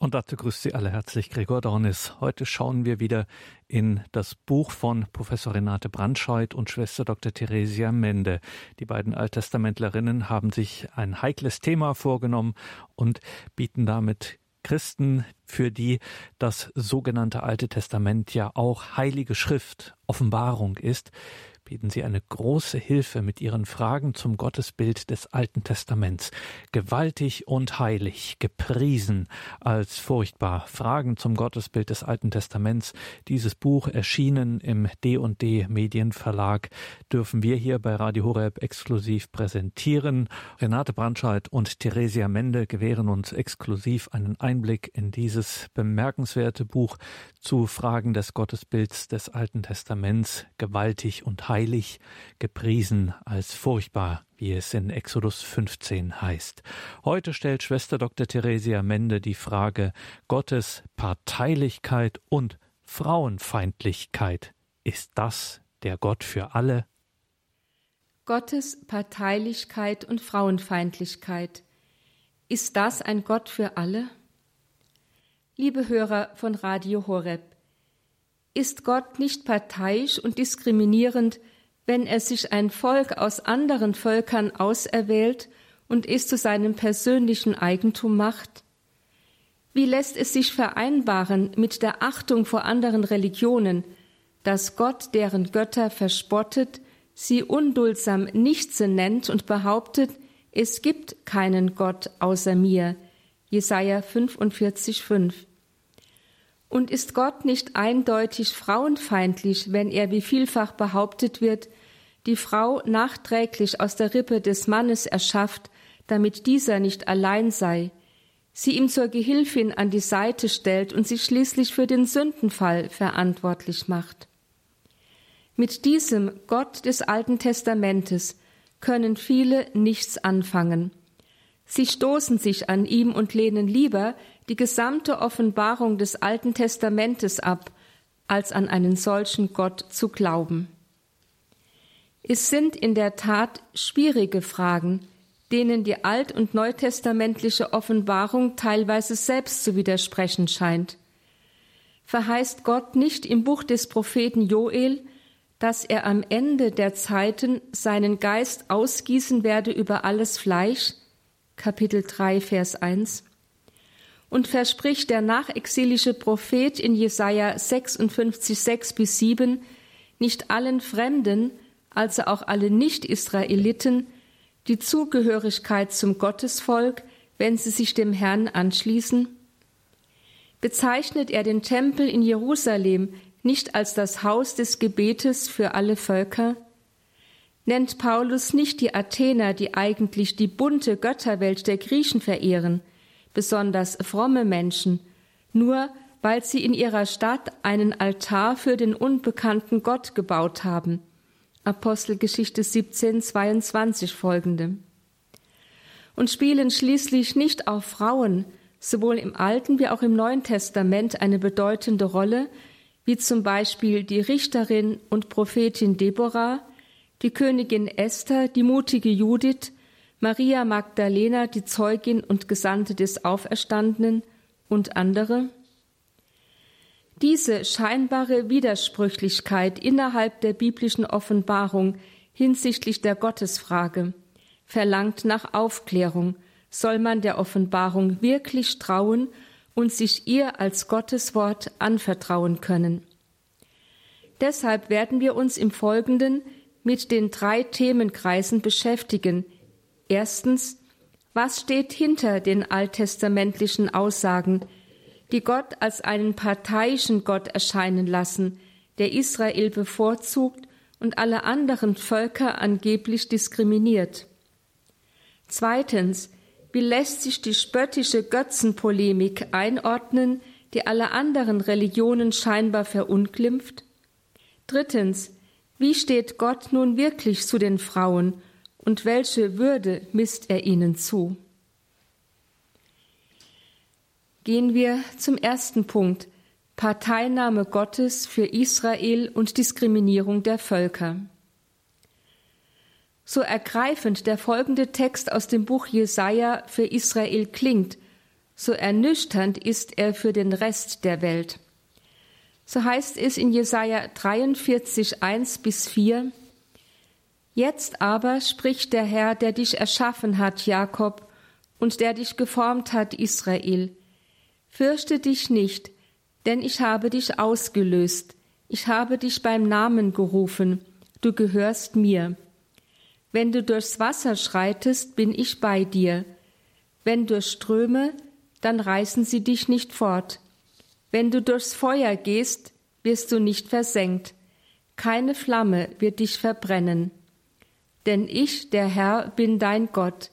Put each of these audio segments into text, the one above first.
Und dazu grüßt Sie alle herzlich Gregor Dornis. Heute schauen wir wieder in das Buch von Professor Renate Brandscheid und Schwester Dr. Theresia Mende. Die beiden Alttestamentlerinnen haben sich ein heikles Thema vorgenommen und bieten damit Christen, für die das sogenannte Alte Testament ja auch heilige Schrift, Offenbarung ist, bieten Sie eine große Hilfe mit Ihren Fragen zum Gottesbild des Alten Testaments. Gewaltig und heilig, gepriesen als furchtbar. Fragen zum Gottesbild des Alten Testaments. Dieses Buch erschienen im D&D Medienverlag dürfen wir hier bei Radio Horeb exklusiv präsentieren. Renate Brandscheid und Theresia Mende gewähren uns exklusiv einen Einblick in dieses bemerkenswerte Buch zu Fragen des Gottesbilds des Alten Testaments. Gewaltig und heilig heilig, gepriesen als furchtbar, wie es in Exodus 15 heißt. Heute stellt Schwester Dr. Theresia Mende die Frage Gottes Parteilichkeit und Frauenfeindlichkeit. Ist das der Gott für alle? Gottes Parteilichkeit und Frauenfeindlichkeit. Ist das ein Gott für alle? Liebe Hörer von Radio Horeb, ist Gott nicht parteiisch und diskriminierend, wenn er sich ein Volk aus anderen Völkern auserwählt und es zu seinem persönlichen Eigentum macht? Wie lässt es sich vereinbaren mit der Achtung vor anderen Religionen, dass Gott deren Götter verspottet, sie unduldsam Nichtse nennt und behauptet, es gibt keinen Gott außer mir? Jesaja 45, 5. Und ist Gott nicht eindeutig frauenfeindlich, wenn er, wie vielfach behauptet wird, die Frau nachträglich aus der Rippe des Mannes erschafft, damit dieser nicht allein sei, sie ihm zur Gehilfin an die Seite stellt und sie schließlich für den Sündenfall verantwortlich macht? Mit diesem Gott des Alten Testamentes können viele nichts anfangen. Sie stoßen sich an ihm und lehnen lieber die gesamte Offenbarung des Alten Testamentes ab, als an einen solchen Gott zu glauben. Es sind in der Tat schwierige Fragen, denen die alt- und neutestamentliche Offenbarung teilweise selbst zu widersprechen scheint. Verheißt Gott nicht im Buch des Propheten Joel, dass er am Ende der Zeiten seinen Geist ausgießen werde über alles Fleisch, Kapitel 3, Vers 1. Und verspricht der nachexilische Prophet in Jesaja 56, 6 bis 7 nicht allen Fremden, also auch alle Nicht-Israeliten, die Zugehörigkeit zum Gottesvolk, wenn sie sich dem Herrn anschließen? Bezeichnet er den Tempel in Jerusalem nicht als das Haus des Gebetes für alle Völker? nennt Paulus nicht die Athener, die eigentlich die bunte Götterwelt der Griechen verehren, besonders fromme Menschen, nur weil sie in ihrer Stadt einen Altar für den unbekannten Gott gebaut haben. Apostelgeschichte 17, 22 folgende. Und spielen schließlich nicht auch Frauen, sowohl im Alten wie auch im Neuen Testament, eine bedeutende Rolle, wie zum Beispiel die Richterin und Prophetin Deborah, die Königin Esther, die mutige Judith, Maria Magdalena, die Zeugin und Gesandte des Auferstandenen und andere? Diese scheinbare Widersprüchlichkeit innerhalb der biblischen Offenbarung hinsichtlich der Gottesfrage verlangt nach Aufklärung, soll man der Offenbarung wirklich trauen und sich ihr als Gotteswort anvertrauen können. Deshalb werden wir uns im Folgenden mit den drei Themenkreisen beschäftigen. Erstens, was steht hinter den alttestamentlichen Aussagen, die Gott als einen parteiischen Gott erscheinen lassen, der Israel bevorzugt und alle anderen Völker angeblich diskriminiert? Zweitens, wie lässt sich die spöttische Götzenpolemik einordnen, die alle anderen Religionen scheinbar verunglimpft? Drittens, wie steht Gott nun wirklich zu den Frauen und welche Würde misst er ihnen zu? Gehen wir zum ersten Punkt Parteinahme Gottes für Israel und Diskriminierung der Völker. So ergreifend der folgende Text aus dem Buch Jesaja für Israel klingt, so ernüchternd ist er für den Rest der Welt. So heißt es in Jesaja 43, 1 bis 4. Jetzt aber spricht der Herr, der dich erschaffen hat, Jakob, und der dich geformt hat, Israel. Fürchte dich nicht, denn ich habe dich ausgelöst. Ich habe dich beim Namen gerufen. Du gehörst mir. Wenn du durchs Wasser schreitest, bin ich bei dir. Wenn durch Ströme, dann reißen sie dich nicht fort. Wenn du durchs Feuer gehst, wirst du nicht versenkt. Keine Flamme wird dich verbrennen. Denn ich, der Herr, bin dein Gott.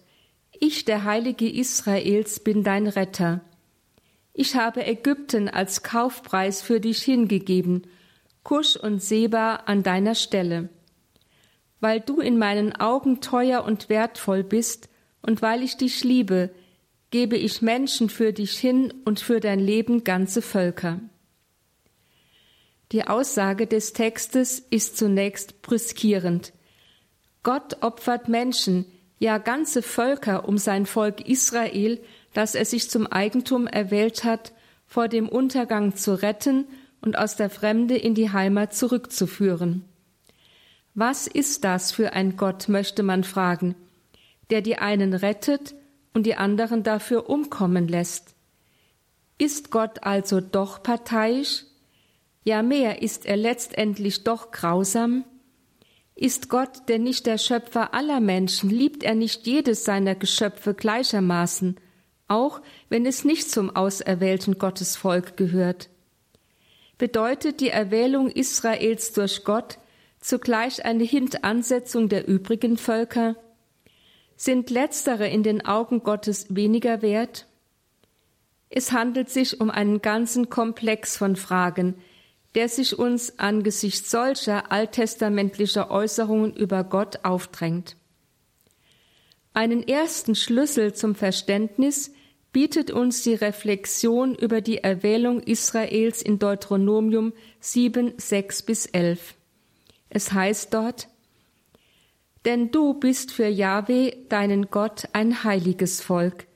Ich, der Heilige Israels, bin dein Retter. Ich habe Ägypten als Kaufpreis für dich hingegeben, Kusch und Seba an deiner Stelle. Weil du in meinen Augen teuer und wertvoll bist und weil ich dich liebe, gebe ich Menschen für dich hin und für dein Leben ganze Völker. Die Aussage des Textes ist zunächst brüskierend. Gott opfert Menschen, ja ganze Völker um sein Volk Israel, das er sich zum Eigentum erwählt hat, vor dem Untergang zu retten und aus der Fremde in die Heimat zurückzuführen. Was ist das für ein Gott, möchte man fragen, der die einen rettet und die anderen dafür umkommen lässt. Ist Gott also doch parteiisch? Ja mehr, ist er letztendlich doch grausam? Ist Gott denn nicht der Schöpfer aller Menschen? Liebt er nicht jedes seiner Geschöpfe gleichermaßen, auch wenn es nicht zum auserwählten Gottesvolk gehört? Bedeutet die Erwählung Israels durch Gott zugleich eine Hintansetzung der übrigen Völker? Sind letztere in den Augen Gottes weniger wert? Es handelt sich um einen ganzen Komplex von Fragen, der sich uns angesichts solcher alttestamentlicher Äußerungen über Gott aufdrängt. Einen ersten Schlüssel zum Verständnis bietet uns die Reflexion über die Erwählung Israels in Deuteronomium 7, 6 bis 11. Es heißt dort, denn du bist für Jahwe, deinen Gott, ein heiliges Volk.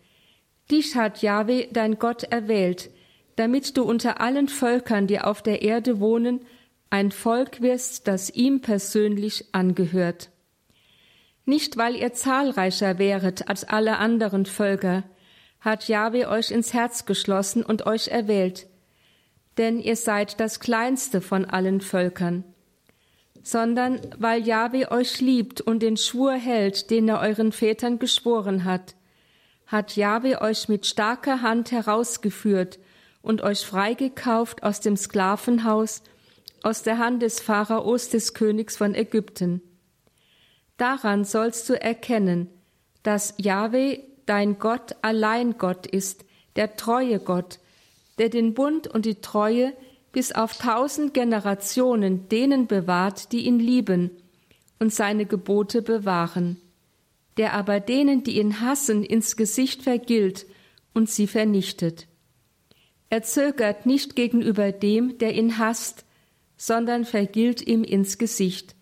Dich hat Jahwe, dein Gott, erwählt, damit du unter allen Völkern, die auf der Erde wohnen, ein Volk wirst, das ihm persönlich angehört. Nicht weil ihr zahlreicher wäret als alle anderen Völker, hat Jahwe euch ins Herz geschlossen und euch erwählt, denn ihr seid das kleinste von allen Völkern sondern weil Jahwe euch liebt und den Schwur hält, den er euren Vätern geschworen hat, hat Jahwe euch mit starker Hand herausgeführt und euch freigekauft aus dem Sklavenhaus, aus der Hand des Pharaos des Königs von Ägypten. Daran sollst du erkennen, dass Jahwe dein Gott allein Gott ist, der treue Gott, der den Bund und die Treue bis auf tausend Generationen denen bewahrt, die ihn lieben und seine Gebote bewahren, der aber denen, die ihn hassen, ins Gesicht vergilt und sie vernichtet. Er zögert nicht gegenüber dem, der ihn hasst, sondern vergilt ihm ins Gesicht.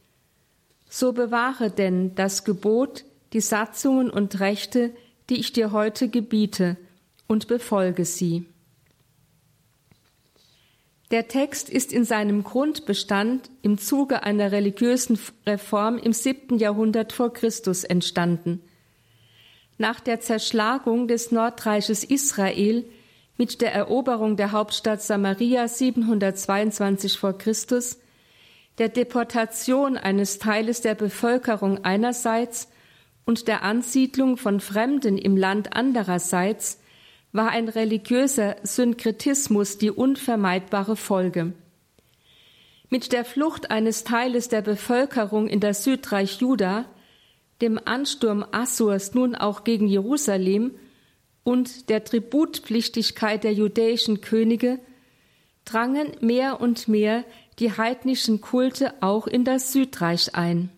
So bewahre denn das Gebot, die Satzungen und Rechte, die ich dir heute gebiete, und befolge sie. Der Text ist in seinem Grundbestand im Zuge einer religiösen Reform im siebten Jahrhundert vor Christus entstanden. Nach der Zerschlagung des Nordreiches Israel mit der Eroberung der Hauptstadt Samaria 722 vor Christus, der Deportation eines Teiles der Bevölkerung einerseits und der Ansiedlung von Fremden im Land andererseits war ein religiöser Synkretismus die unvermeidbare Folge. Mit der Flucht eines Teiles der Bevölkerung in das Südreich Juda, dem Ansturm Assurs nun auch gegen Jerusalem und der Tributpflichtigkeit der judäischen Könige drangen mehr und mehr die heidnischen Kulte auch in das Südreich ein.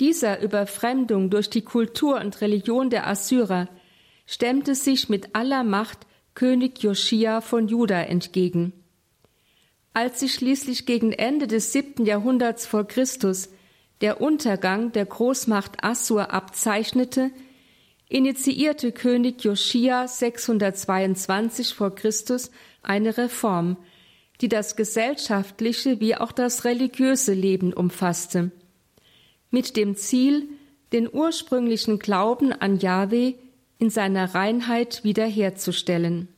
Dieser Überfremdung durch die Kultur und Religion der Assyrer stemmte sich mit aller Macht König Joschia von Juda entgegen. Als sich schließlich gegen Ende des siebten Jahrhunderts vor Christus der Untergang der Großmacht Assur abzeichnete, initiierte König Joschia 622 vor Christus eine Reform, die das gesellschaftliche wie auch das religiöse Leben umfasste, mit dem Ziel, den ursprünglichen Glauben an Jahwe in seiner Reinheit wiederherzustellen.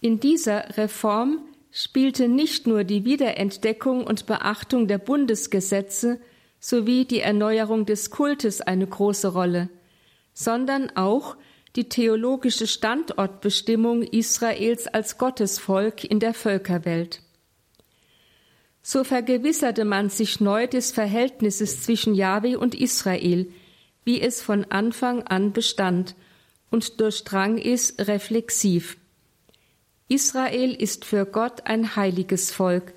In dieser Reform spielte nicht nur die Wiederentdeckung und Beachtung der Bundesgesetze sowie die Erneuerung des Kultes eine große Rolle, sondern auch die theologische Standortbestimmung Israels als Gottesvolk in der Völkerwelt. So vergewisserte man sich neu des Verhältnisses zwischen Jahwe und Israel, wie es von Anfang an bestand, und durchdrang es reflexiv. Israel ist für Gott ein heiliges Volk,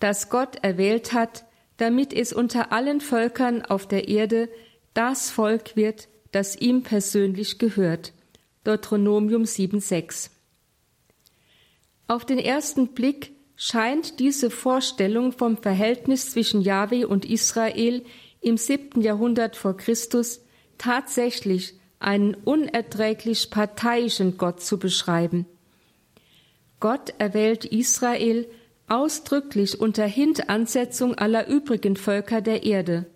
das Gott erwählt hat, damit es unter allen Völkern auf der Erde das Volk wird, das ihm persönlich gehört. Deuteronomium 7,6. Auf den ersten Blick scheint diese Vorstellung vom Verhältnis zwischen Jahwe und Israel im siebten Jahrhundert vor Christus tatsächlich einen unerträglich parteiischen Gott zu beschreiben. Gott erwählt Israel ausdrücklich unter Hintansetzung aller übrigen Völker der Erde.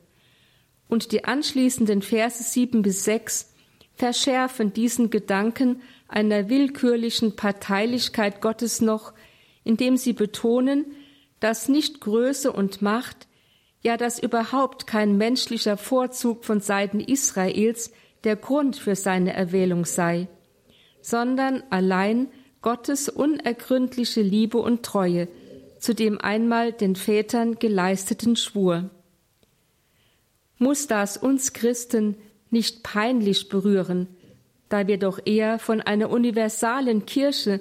Und die anschließenden Verse sieben bis sechs verschärfen diesen Gedanken einer willkürlichen Parteilichkeit Gottes noch, indem sie betonen, dass nicht Größe und Macht, ja dass überhaupt kein menschlicher Vorzug von Seiten Israels der Grund für seine Erwählung sei, sondern allein Gottes unergründliche Liebe und Treue zu dem einmal den Vätern geleisteten Schwur. Muss das uns Christen nicht peinlich berühren, da wir doch eher von einer universalen Kirche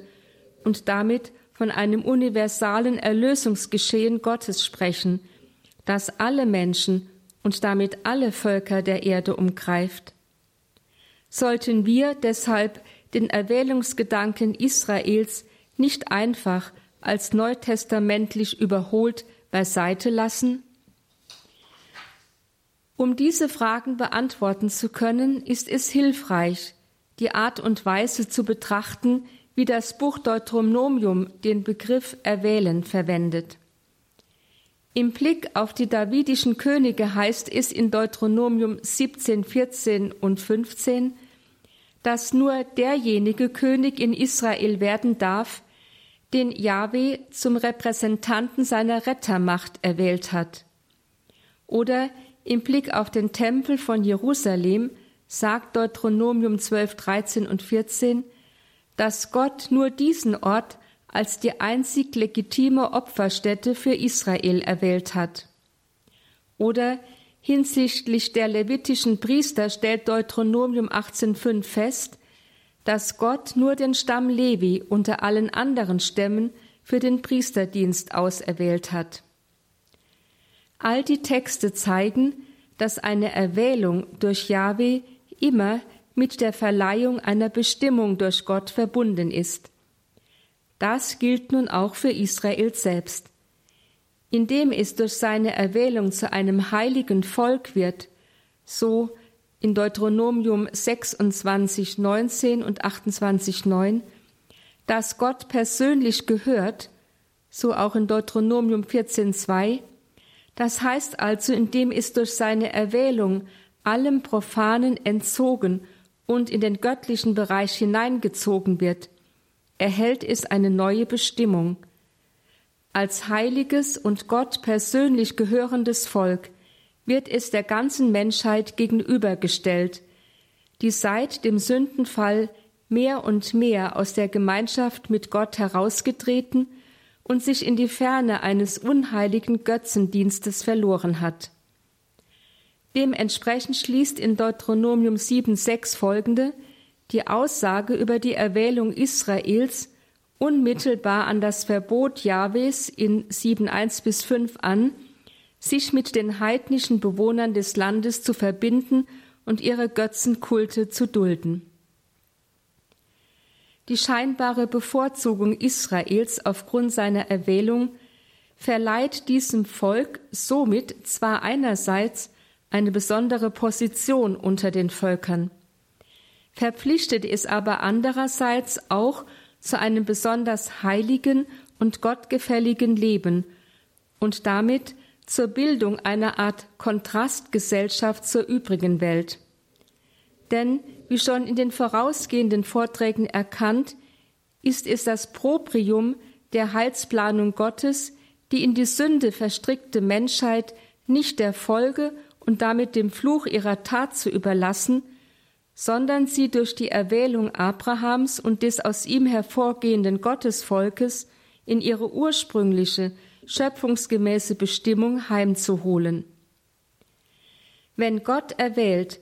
und damit von einem universalen Erlösungsgeschehen Gottes sprechen, das alle Menschen und damit alle Völker der Erde umgreift. Sollten wir deshalb den Erwählungsgedanken Israels nicht einfach als neutestamentlich überholt beiseite lassen? Um diese Fragen beantworten zu können, ist es hilfreich, die Art und Weise zu betrachten, wie das Buch Deuteronomium den Begriff erwählen verwendet. Im Blick auf die davidischen Könige heißt es in Deuteronomium 17, 14 und 15, dass nur derjenige König in Israel werden darf, den Yahweh zum Repräsentanten seiner Rettermacht erwählt hat. Oder im Blick auf den Tempel von Jerusalem sagt Deuteronomium 12, 13 und 14, dass Gott nur diesen Ort als die einzig legitime Opferstätte für Israel erwählt hat. Oder Hinsichtlich der levitischen Priester stellt Deuteronomium 18.5 fest, dass Gott nur den Stamm Levi unter allen anderen Stämmen für den Priesterdienst auserwählt hat. All die Texte zeigen, dass eine Erwählung durch Jahwe immer mit der Verleihung einer Bestimmung durch Gott verbunden ist. Das gilt nun auch für Israel selbst indem es durch seine Erwählung zu einem heiligen Volk wird, so in Deuteronomium 26, 19 und 28, 9, dass Gott persönlich gehört, so auch in Deuteronomium 14, 2, das heißt also, indem es durch seine Erwählung allem Profanen entzogen und in den göttlichen Bereich hineingezogen wird, erhält es eine neue Bestimmung – als heiliges und Gott persönlich gehörendes Volk wird es der ganzen Menschheit gegenübergestellt, die seit dem Sündenfall mehr und mehr aus der Gemeinschaft mit Gott herausgetreten und sich in die Ferne eines unheiligen Götzendienstes verloren hat. Dementsprechend schließt in Deuteronomium 7,6 folgende die Aussage über die Erwählung Israels unmittelbar an das Verbot Jahwes in 7.1 bis 5 an, sich mit den heidnischen Bewohnern des Landes zu verbinden und ihre Götzenkulte zu dulden. Die scheinbare Bevorzugung Israels aufgrund seiner Erwählung verleiht diesem Volk somit zwar einerseits eine besondere Position unter den Völkern, verpflichtet es aber andererseits auch zu einem besonders heiligen und gottgefälligen Leben und damit zur Bildung einer Art Kontrastgesellschaft zur übrigen Welt. Denn, wie schon in den vorausgehenden Vorträgen erkannt, ist es das Proprium der Heilsplanung Gottes, die in die Sünde verstrickte Menschheit nicht der Folge und damit dem Fluch ihrer Tat zu überlassen, sondern sie durch die Erwählung Abrahams und des aus ihm hervorgehenden Gottesvolkes in ihre ursprüngliche, schöpfungsgemäße Bestimmung heimzuholen. Wenn Gott erwählt,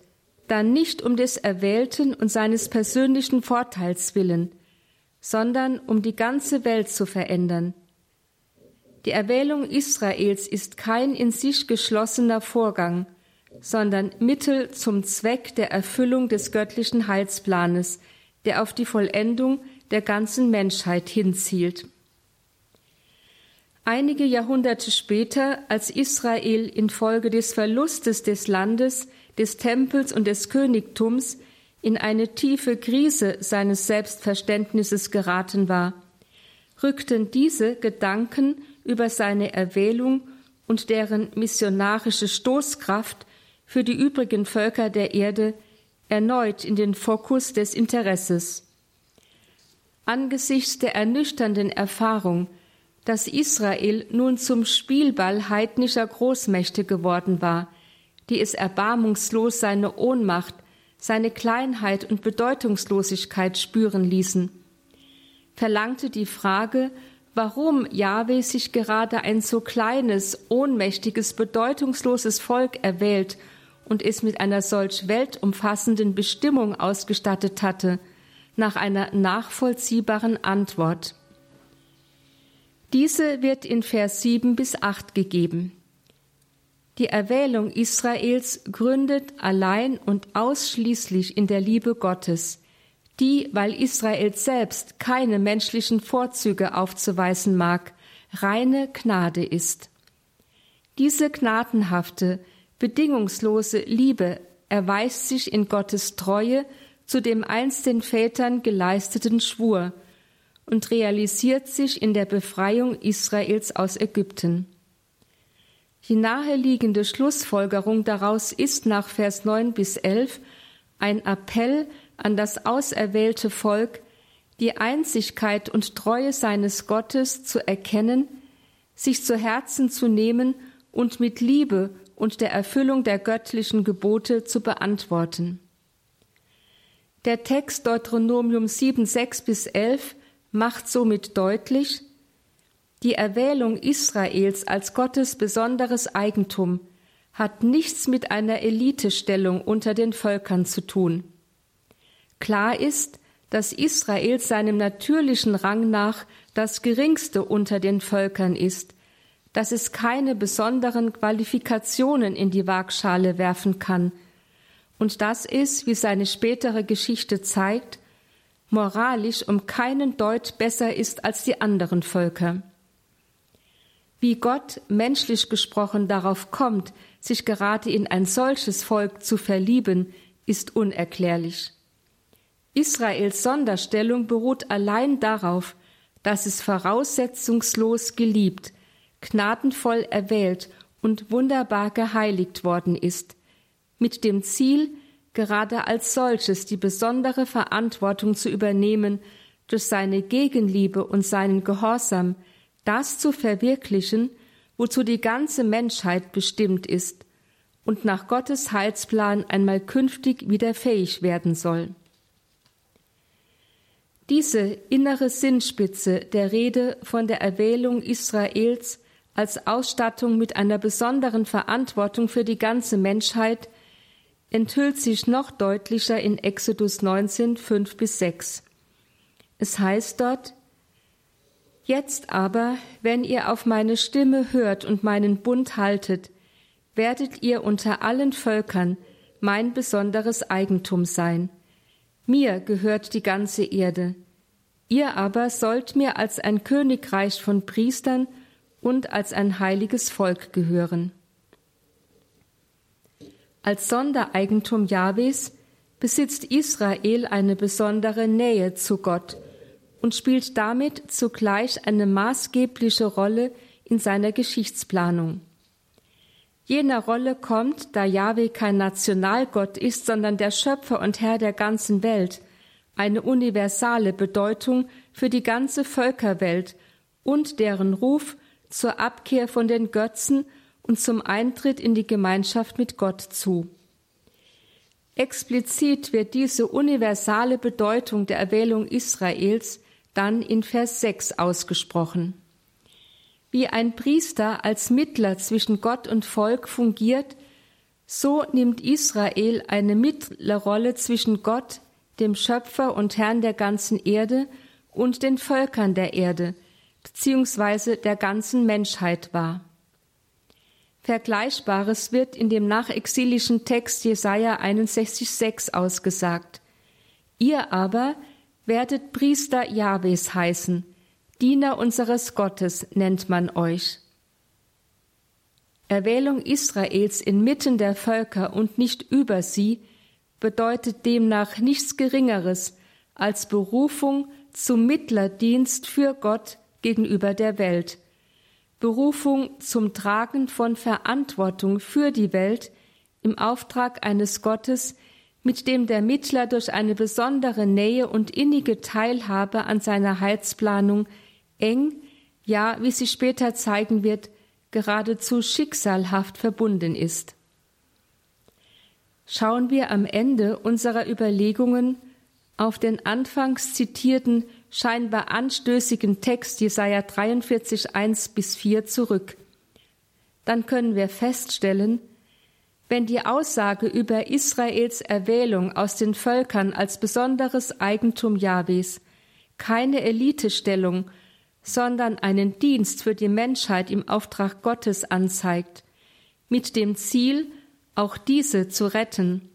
dann nicht um des Erwählten und seines persönlichen Vorteils willen, sondern um die ganze Welt zu verändern. Die Erwählung Israels ist kein in sich geschlossener Vorgang, sondern Mittel zum Zweck der Erfüllung des göttlichen Heilsplanes, der auf die Vollendung der ganzen Menschheit hinzielt. Einige Jahrhunderte später, als Israel infolge des Verlustes des Landes, des Tempels und des Königtums in eine tiefe Krise seines Selbstverständnisses geraten war, rückten diese Gedanken über seine Erwählung und deren missionarische Stoßkraft für die übrigen Völker der Erde erneut in den Fokus des Interesses. Angesichts der ernüchternden Erfahrung, dass Israel nun zum Spielball heidnischer Großmächte geworden war, die es erbarmungslos seine Ohnmacht, seine Kleinheit und Bedeutungslosigkeit spüren ließen, verlangte die Frage, warum Jahwe sich gerade ein so kleines, ohnmächtiges, bedeutungsloses Volk erwählt und es mit einer solch weltumfassenden Bestimmung ausgestattet hatte, nach einer nachvollziehbaren Antwort. Diese wird in Vers 7 bis 8 gegeben. Die Erwählung Israels gründet allein und ausschließlich in der Liebe Gottes, die, weil Israel selbst keine menschlichen Vorzüge aufzuweisen mag, reine Gnade ist. Diese gnadenhafte, Bedingungslose Liebe erweist sich in Gottes Treue zu dem einst den Vätern geleisteten Schwur und realisiert sich in der Befreiung Israels aus Ägypten. Die naheliegende Schlussfolgerung daraus ist nach Vers 9 bis 11 ein Appell an das auserwählte Volk, die Einzigkeit und Treue seines Gottes zu erkennen, sich zu Herzen zu nehmen und mit Liebe und der Erfüllung der göttlichen Gebote zu beantworten. Der Text Deuteronomium 7, 6 bis 11 macht somit deutlich, die Erwählung Israels als Gottes besonderes Eigentum hat nichts mit einer Elitestellung unter den Völkern zu tun. Klar ist, dass Israel seinem natürlichen Rang nach das geringste unter den Völkern ist, dass es keine besonderen Qualifikationen in die Waagschale werfen kann und dass es, wie seine spätere Geschichte zeigt, moralisch um keinen Deut besser ist als die anderen Völker. Wie Gott menschlich gesprochen darauf kommt, sich gerade in ein solches Volk zu verlieben, ist unerklärlich. Israels Sonderstellung beruht allein darauf, dass es voraussetzungslos geliebt, gnadenvoll erwählt und wunderbar geheiligt worden ist, mit dem Ziel, gerade als solches die besondere Verantwortung zu übernehmen, durch seine Gegenliebe und seinen Gehorsam das zu verwirklichen, wozu die ganze Menschheit bestimmt ist und nach Gottes Heilsplan einmal künftig wieder fähig werden soll. Diese innere Sinnspitze der Rede von der Erwählung Israels als Ausstattung mit einer besonderen Verantwortung für die ganze Menschheit enthüllt sich noch deutlicher in Exodus 19, 5 bis 6. Es heißt dort, Jetzt aber, wenn ihr auf meine Stimme hört und meinen Bund haltet, werdet ihr unter allen Völkern mein besonderes Eigentum sein. Mir gehört die ganze Erde. Ihr aber sollt mir als ein Königreich von Priestern und als ein heiliges Volk gehören. Als Sondereigentum Jahwes besitzt Israel eine besondere Nähe zu Gott und spielt damit zugleich eine maßgebliche Rolle in seiner Geschichtsplanung. Jener Rolle kommt, da Yahweh kein Nationalgott ist, sondern der Schöpfer und Herr der ganzen Welt, eine universale Bedeutung für die ganze Völkerwelt und deren Ruf zur Abkehr von den Götzen und zum Eintritt in die Gemeinschaft mit Gott zu. Explizit wird diese universale Bedeutung der Erwählung Israels dann in Vers 6 ausgesprochen. Wie ein Priester als Mittler zwischen Gott und Volk fungiert, so nimmt Israel eine Mittlerrolle zwischen Gott, dem Schöpfer und Herrn der ganzen Erde, und den Völkern der Erde, beziehungsweise der ganzen Menschheit wahr. Vergleichbares wird in dem nachexilischen Text Jesaja 61,6 ausgesagt. Ihr aber werdet Priester Jahwes heißen, Diener unseres Gottes nennt man euch. Erwählung Israels inmitten der Völker und nicht über sie bedeutet demnach nichts Geringeres als Berufung zum Mittlerdienst für Gott gegenüber der Welt, Berufung zum Tragen von Verantwortung für die Welt im Auftrag eines Gottes, mit dem der Mittler durch eine besondere Nähe und innige Teilhabe an seiner Heilsplanung eng, ja, wie sich später zeigen wird, geradezu schicksalhaft verbunden ist. Schauen wir am Ende unserer Überlegungen auf den anfangs zitierten scheinbar anstößigen Text Jesaja 43, 1 bis 4 zurück. Dann können wir feststellen, wenn die Aussage über Israels Erwählung aus den Völkern als besonderes Eigentum Jahwes keine Elitestellung, sondern einen Dienst für die Menschheit im Auftrag Gottes anzeigt, mit dem Ziel, auch diese zu retten,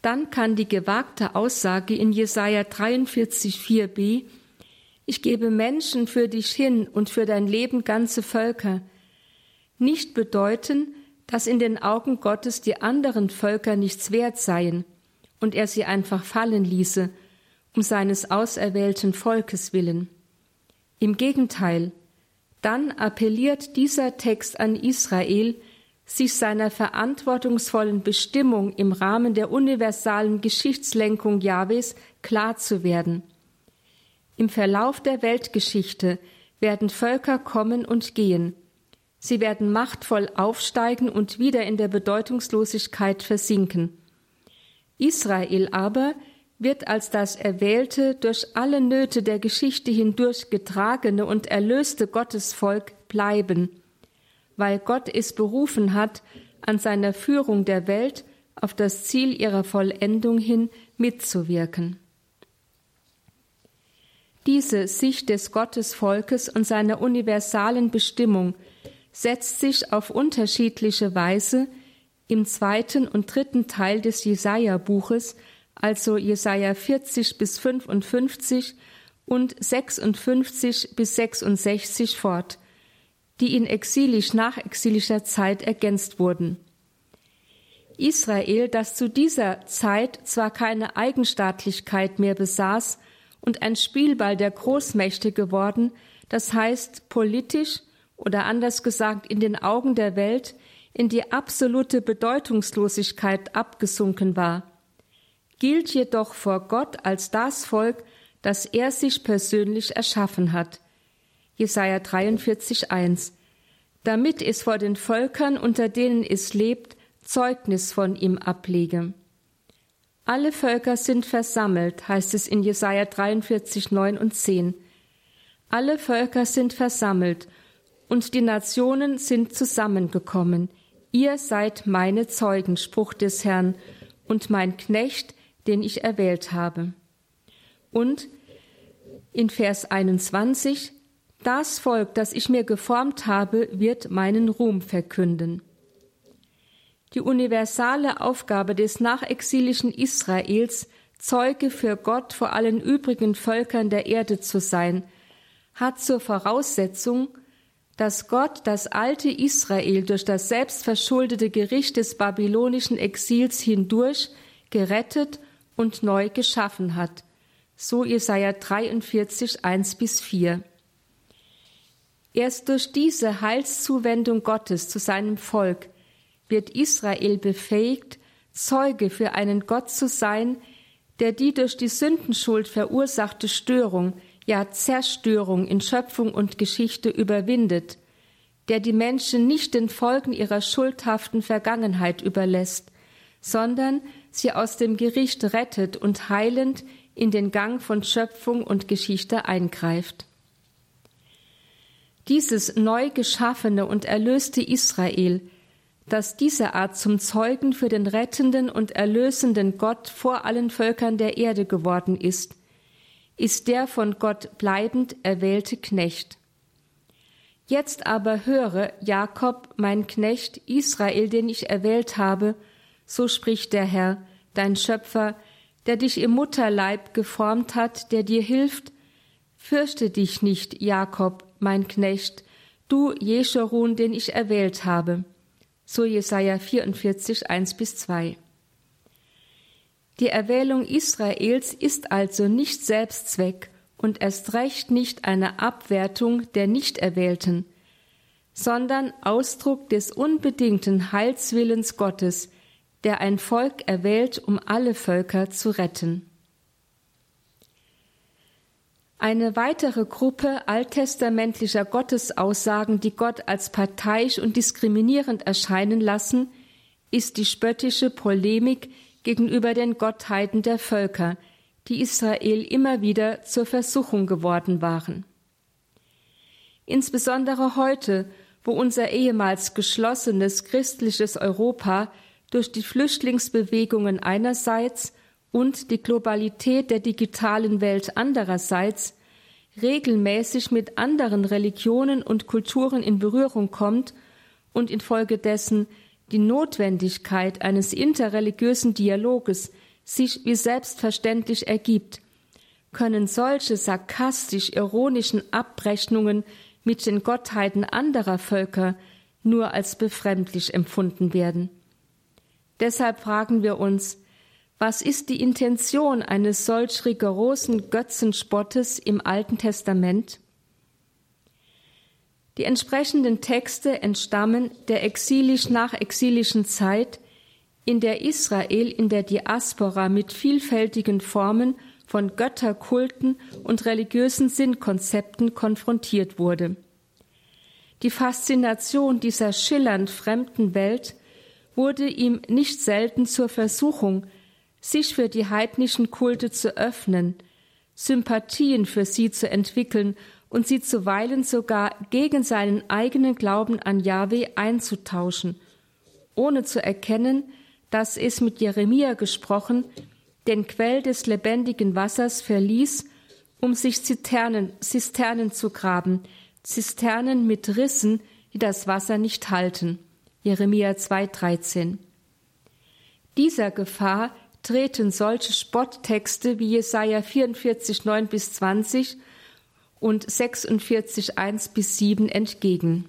dann kann die gewagte Aussage in Jesaja 43, 4b ich gebe Menschen für dich hin und für dein Leben ganze Völker, nicht bedeuten, dass in den Augen Gottes die anderen Völker nichts wert seien und er sie einfach fallen ließe, um seines auserwählten Volkes willen. Im Gegenteil, dann appelliert dieser Text an Israel, sich seiner verantwortungsvollen Bestimmung im Rahmen der universalen Geschichtslenkung Jahwes klar zu werden – im Verlauf der Weltgeschichte werden Völker kommen und gehen. Sie werden machtvoll aufsteigen und wieder in der Bedeutungslosigkeit versinken. Israel aber wird als das erwählte, durch alle Nöte der Geschichte hindurch getragene und erlöste Gottesvolk bleiben, weil Gott es berufen hat, an seiner Führung der Welt auf das Ziel ihrer Vollendung hin mitzuwirken. Diese Sicht des Gottesvolkes und seiner universalen Bestimmung setzt sich auf unterschiedliche Weise im zweiten und dritten Teil des Jesaja-Buches, also Jesaja 40 bis 55 und 56 bis 66 fort, die in exilisch nachexilischer Zeit ergänzt wurden. Israel, das zu dieser Zeit zwar keine Eigenstaatlichkeit mehr besaß, und ein Spielball der Großmächte geworden, das heißt politisch oder anders gesagt in den Augen der Welt in die absolute Bedeutungslosigkeit abgesunken war, gilt jedoch vor Gott als das Volk, das er sich persönlich erschaffen hat. Jesaja 43,1 damit es vor den Völkern, unter denen es lebt, Zeugnis von ihm ablege. Alle Völker sind versammelt, heißt es in Jesaja 43, 9 und 10. Alle Völker sind versammelt und die Nationen sind zusammengekommen. Ihr seid meine Zeugen, Spruch des Herrn, und mein Knecht, den ich erwählt habe. Und in Vers 21, das Volk, das ich mir geformt habe, wird meinen Ruhm verkünden. Die universale Aufgabe des nachexilischen Israels, Zeuge für Gott vor allen übrigen Völkern der Erde zu sein, hat zur Voraussetzung, dass Gott das alte Israel durch das selbstverschuldete Gericht des babylonischen Exils hindurch gerettet und neu geschaffen hat. So Jesaja 43, 1 bis 4. Erst durch diese Heilszuwendung Gottes zu seinem Volk wird Israel befähigt, Zeuge für einen Gott zu sein, der die durch die Sündenschuld verursachte Störung, ja Zerstörung in Schöpfung und Geschichte überwindet, der die Menschen nicht den Folgen ihrer schuldhaften Vergangenheit überlässt, sondern sie aus dem Gericht rettet und heilend in den Gang von Schöpfung und Geschichte eingreift. Dieses neu geschaffene und erlöste Israel, das diese Art zum Zeugen für den rettenden und erlösenden Gott vor allen Völkern der Erde geworden ist, ist der von Gott bleibend erwählte Knecht. Jetzt aber höre, Jakob, mein Knecht, Israel, den ich erwählt habe, so spricht der Herr, dein Schöpfer, der dich im Mutterleib geformt hat, der dir hilft, fürchte dich nicht, Jakob, mein Knecht, du Jescherun, den ich erwählt habe. So Jesaja 44, 1 bis 2. Die Erwählung Israels ist also nicht Selbstzweck und erst recht nicht eine Abwertung der Nichterwählten, sondern Ausdruck des unbedingten Heilswillens Gottes, der ein Volk erwählt, um alle Völker zu retten. Eine weitere Gruppe alttestamentlicher Gottesaussagen, die Gott als parteiisch und diskriminierend erscheinen lassen, ist die spöttische Polemik gegenüber den Gottheiten der Völker, die Israel immer wieder zur Versuchung geworden waren. Insbesondere heute, wo unser ehemals geschlossenes christliches Europa durch die Flüchtlingsbewegungen einerseits und die Globalität der digitalen Welt andererseits regelmäßig mit anderen Religionen und Kulturen in Berührung kommt und infolgedessen die Notwendigkeit eines interreligiösen Dialoges sich wie selbstverständlich ergibt, können solche sarkastisch ironischen Abrechnungen mit den Gottheiten anderer Völker nur als befremdlich empfunden werden. Deshalb fragen wir uns, was ist die Intention eines solch rigorosen Götzenspottes im Alten Testament? Die entsprechenden Texte entstammen der exilisch-nachexilischen Zeit, in der Israel in der Diaspora mit vielfältigen Formen von Götterkulten und religiösen Sinnkonzepten konfrontiert wurde. Die Faszination dieser schillernd fremden Welt wurde ihm nicht selten zur Versuchung, sich für die heidnischen Kulte zu öffnen, Sympathien für sie zu entwickeln und sie zuweilen sogar gegen seinen eigenen Glauben an Jahwe einzutauschen, ohne zu erkennen, dass es mit Jeremia gesprochen den Quell des lebendigen Wassers verließ, um sich Zisternen, Zisternen zu graben, Zisternen mit Rissen, die das Wasser nicht halten. Jeremia 2,13. Dieser Gefahr treten solche Spotttexte wie Jesaja 44, 9 bis 20 und 46, 1 bis 7 entgegen.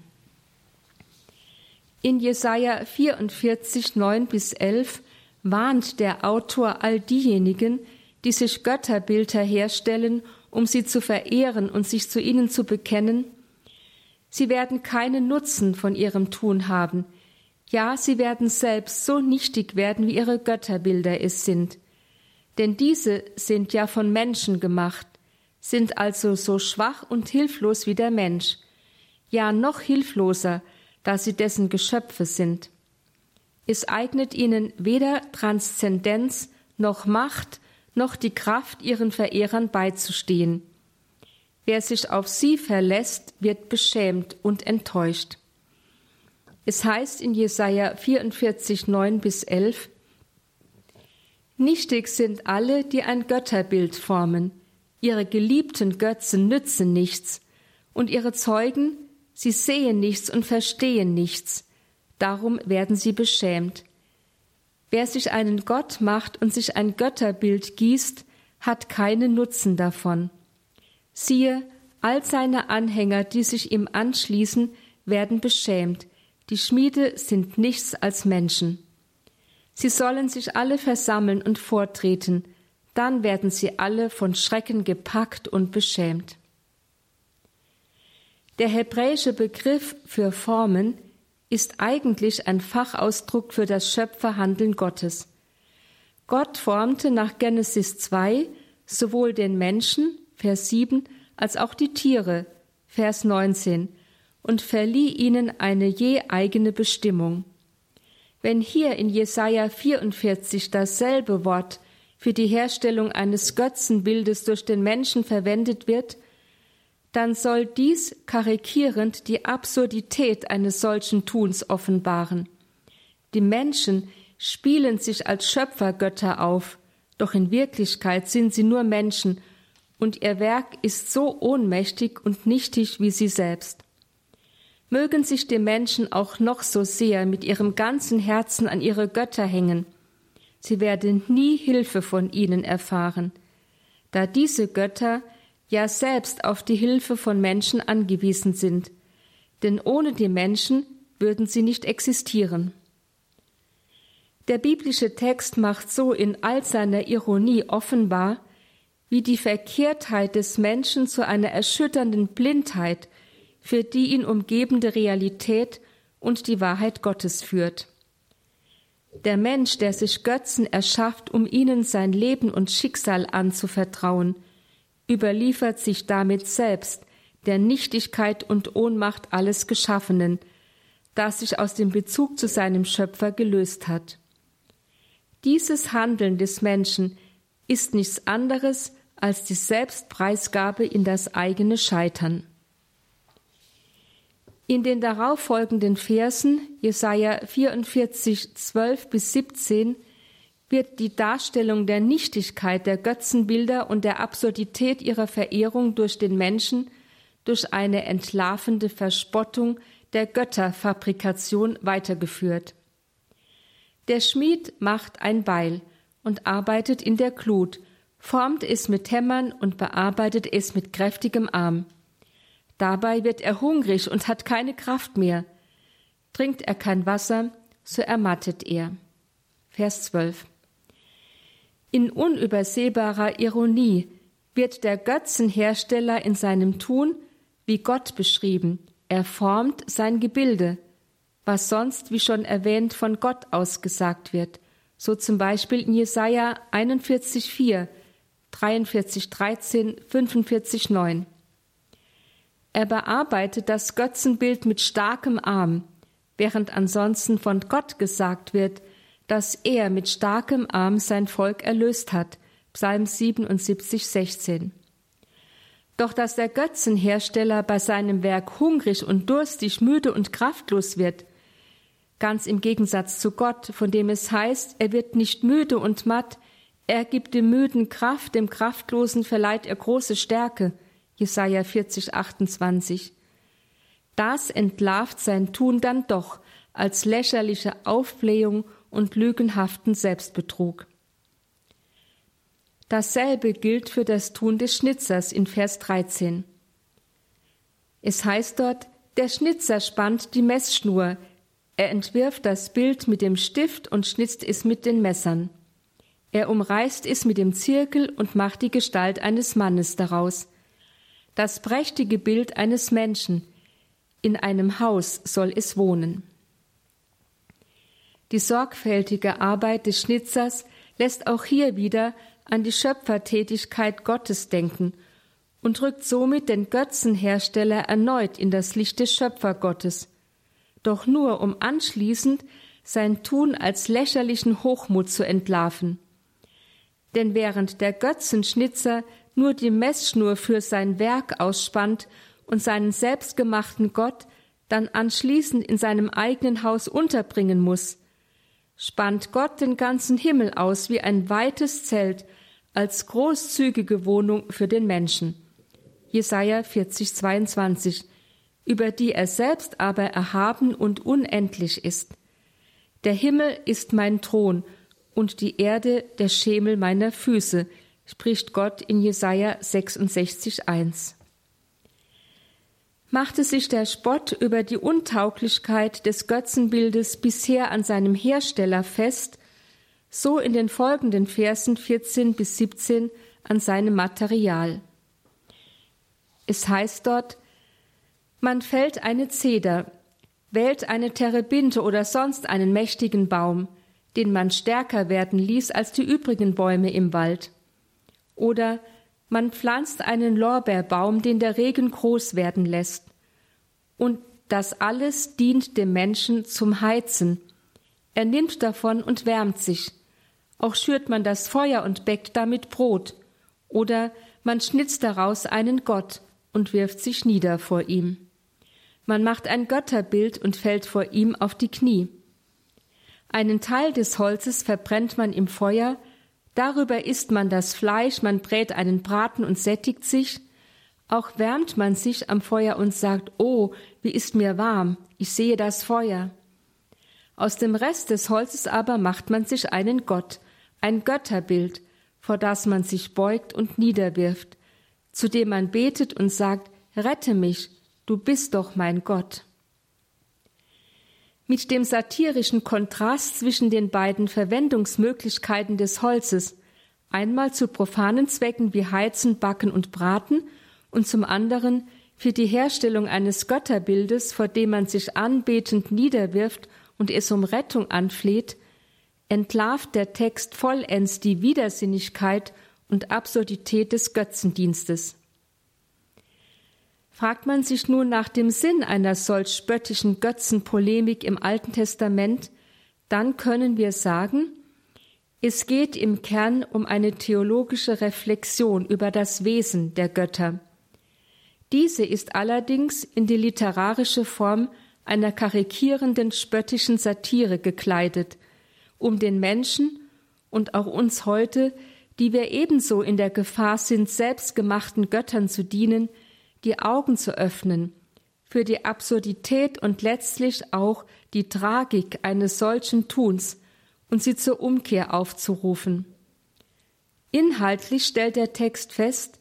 In Jesaja 44, 9 bis 11 warnt der Autor all diejenigen, die sich Götterbilder herstellen, um sie zu verehren und sich zu ihnen zu bekennen. Sie werden keinen Nutzen von ihrem Tun haben, ja, sie werden selbst so nichtig werden, wie ihre Götterbilder es sind. Denn diese sind ja von Menschen gemacht, sind also so schwach und hilflos wie der Mensch, ja noch hilfloser, da sie dessen Geschöpfe sind. Es eignet ihnen weder Transzendenz noch Macht noch die Kraft, ihren Verehrern beizustehen. Wer sich auf sie verlässt, wird beschämt und enttäuscht. Es heißt in Jesaja 44, 9 bis 11, Nichtig sind alle, die ein Götterbild formen. Ihre geliebten Götzen nützen nichts. Und ihre Zeugen, sie sehen nichts und verstehen nichts. Darum werden sie beschämt. Wer sich einen Gott macht und sich ein Götterbild gießt, hat keinen Nutzen davon. Siehe, all seine Anhänger, die sich ihm anschließen, werden beschämt, die Schmiede sind nichts als Menschen. Sie sollen sich alle versammeln und vortreten, dann werden sie alle von Schrecken gepackt und beschämt. Der hebräische Begriff für Formen ist eigentlich ein Fachausdruck für das Schöpferhandeln Gottes. Gott formte nach Genesis 2 sowohl den Menschen, Vers 7, als auch die Tiere, Vers 19, und verlieh ihnen eine je eigene Bestimmung. Wenn hier in Jesaja 44 dasselbe Wort für die Herstellung eines Götzenbildes durch den Menschen verwendet wird, dann soll dies karikierend die Absurdität eines solchen Tuns offenbaren. Die Menschen spielen sich als Schöpfergötter auf, doch in Wirklichkeit sind sie nur Menschen, und ihr Werk ist so ohnmächtig und nichtig wie sie selbst. Mögen sich die Menschen auch noch so sehr mit ihrem ganzen Herzen an ihre Götter hängen, sie werden nie Hilfe von ihnen erfahren, da diese Götter ja selbst auf die Hilfe von Menschen angewiesen sind, denn ohne die Menschen würden sie nicht existieren. Der biblische Text macht so in all seiner Ironie offenbar, wie die Verkehrtheit des Menschen zu einer erschütternden Blindheit für die ihn umgebende Realität und die Wahrheit Gottes führt. Der Mensch, der sich Götzen erschafft, um ihnen sein Leben und Schicksal anzuvertrauen, überliefert sich damit selbst der Nichtigkeit und Ohnmacht alles Geschaffenen, das sich aus dem Bezug zu seinem Schöpfer gelöst hat. Dieses Handeln des Menschen ist nichts anderes als die Selbstpreisgabe in das eigene Scheitern. In den darauffolgenden Versen, Jesaja 44, 12 bis 17, wird die Darstellung der Nichtigkeit der Götzenbilder und der Absurdität ihrer Verehrung durch den Menschen durch eine entlarvende Verspottung der Götterfabrikation weitergeführt. Der Schmied macht ein Beil und arbeitet in der Glut, formt es mit Hämmern und bearbeitet es mit kräftigem Arm. Dabei wird er hungrig und hat keine Kraft mehr. Trinkt er kein Wasser, so ermattet er. Vers 12. In unübersehbarer Ironie wird der Götzenhersteller in seinem Tun wie Gott beschrieben. Er formt sein Gebilde, was sonst, wie schon erwähnt, von Gott ausgesagt wird. So zum Beispiel in Jesaja 41,4, 43,13, 45,9. Er bearbeitet das Götzenbild mit starkem Arm, während ansonsten von Gott gesagt wird, dass er mit starkem Arm sein Volk erlöst hat. Psalm 77, 16. Doch dass der Götzenhersteller bei seinem Werk hungrig und durstig, müde und kraftlos wird, ganz im Gegensatz zu Gott, von dem es heißt, er wird nicht müde und matt, er gibt dem Müden Kraft, dem Kraftlosen verleiht er große Stärke. Jesaja 40, 28. Das entlarvt sein Tun dann doch als lächerliche Aufblähung und lügenhaften Selbstbetrug. Dasselbe gilt für das Tun des Schnitzers in Vers 13. Es heißt dort, der Schnitzer spannt die Messschnur, er entwirft das Bild mit dem Stift und schnitzt es mit den Messern. Er umreißt es mit dem Zirkel und macht die Gestalt eines Mannes daraus. Das prächtige Bild eines Menschen. In einem Haus soll es wohnen. Die sorgfältige Arbeit des Schnitzers lässt auch hier wieder an die Schöpfertätigkeit Gottes denken und rückt somit den Götzenhersteller erneut in das Licht des Schöpfergottes, doch nur um anschließend sein Tun als lächerlichen Hochmut zu entlarven. Denn während der Götzenschnitzer nur die Messschnur für sein Werk ausspannt und seinen selbstgemachten Gott dann anschließend in seinem eigenen Haus unterbringen muss, spannt Gott den ganzen Himmel aus wie ein weites Zelt als großzügige Wohnung für den Menschen. Jesaja 40, 22, über die er selbst aber erhaben und unendlich ist. Der Himmel ist mein Thron und die Erde der Schemel meiner Füße, spricht Gott in Jesaja 66, 1 machte sich der Spott über die Untauglichkeit des Götzenbildes bisher an seinem Hersteller fest, so in den folgenden Versen 14 bis 17 an seinem Material. Es heißt dort, man fällt eine Zeder, wählt eine Terebinte oder sonst einen mächtigen Baum, den man stärker werden ließ als die übrigen Bäume im Wald. Oder man pflanzt einen Lorbeerbaum, den der Regen groß werden lässt. Und das alles dient dem Menschen zum Heizen. Er nimmt davon und wärmt sich. Auch schürt man das Feuer und bäckt damit Brot. Oder man schnitzt daraus einen Gott und wirft sich nieder vor ihm. Man macht ein Götterbild und fällt vor ihm auf die Knie. Einen Teil des Holzes verbrennt man im Feuer, darüber isst man das Fleisch, man brät einen Braten und sättigt sich, auch wärmt man sich am Feuer und sagt, oh, wie ist mir warm, ich sehe das Feuer. Aus dem Rest des Holzes aber macht man sich einen Gott, ein Götterbild, vor das man sich beugt und niederwirft, zu dem man betet und sagt, Rette mich, du bist doch mein Gott. Mit dem satirischen Kontrast zwischen den beiden Verwendungsmöglichkeiten des Holzes, einmal zu profanen Zwecken wie Heizen, Backen und Braten und zum anderen für die Herstellung eines Götterbildes, vor dem man sich anbetend niederwirft und es um Rettung anfleht, entlarvt der Text vollends die Widersinnigkeit und Absurdität des Götzendienstes. Fragt man sich nun nach dem Sinn einer solch spöttischen Götzenpolemik im Alten Testament, dann können wir sagen, es geht im Kern um eine theologische Reflexion über das Wesen der Götter. Diese ist allerdings in die literarische Form einer karikierenden spöttischen Satire gekleidet, um den Menschen und auch uns heute, die wir ebenso in der Gefahr sind, selbstgemachten Göttern zu dienen, die Augen zu öffnen für die Absurdität und letztlich auch die Tragik eines solchen Tuns und sie zur Umkehr aufzurufen. Inhaltlich stellt der Text fest,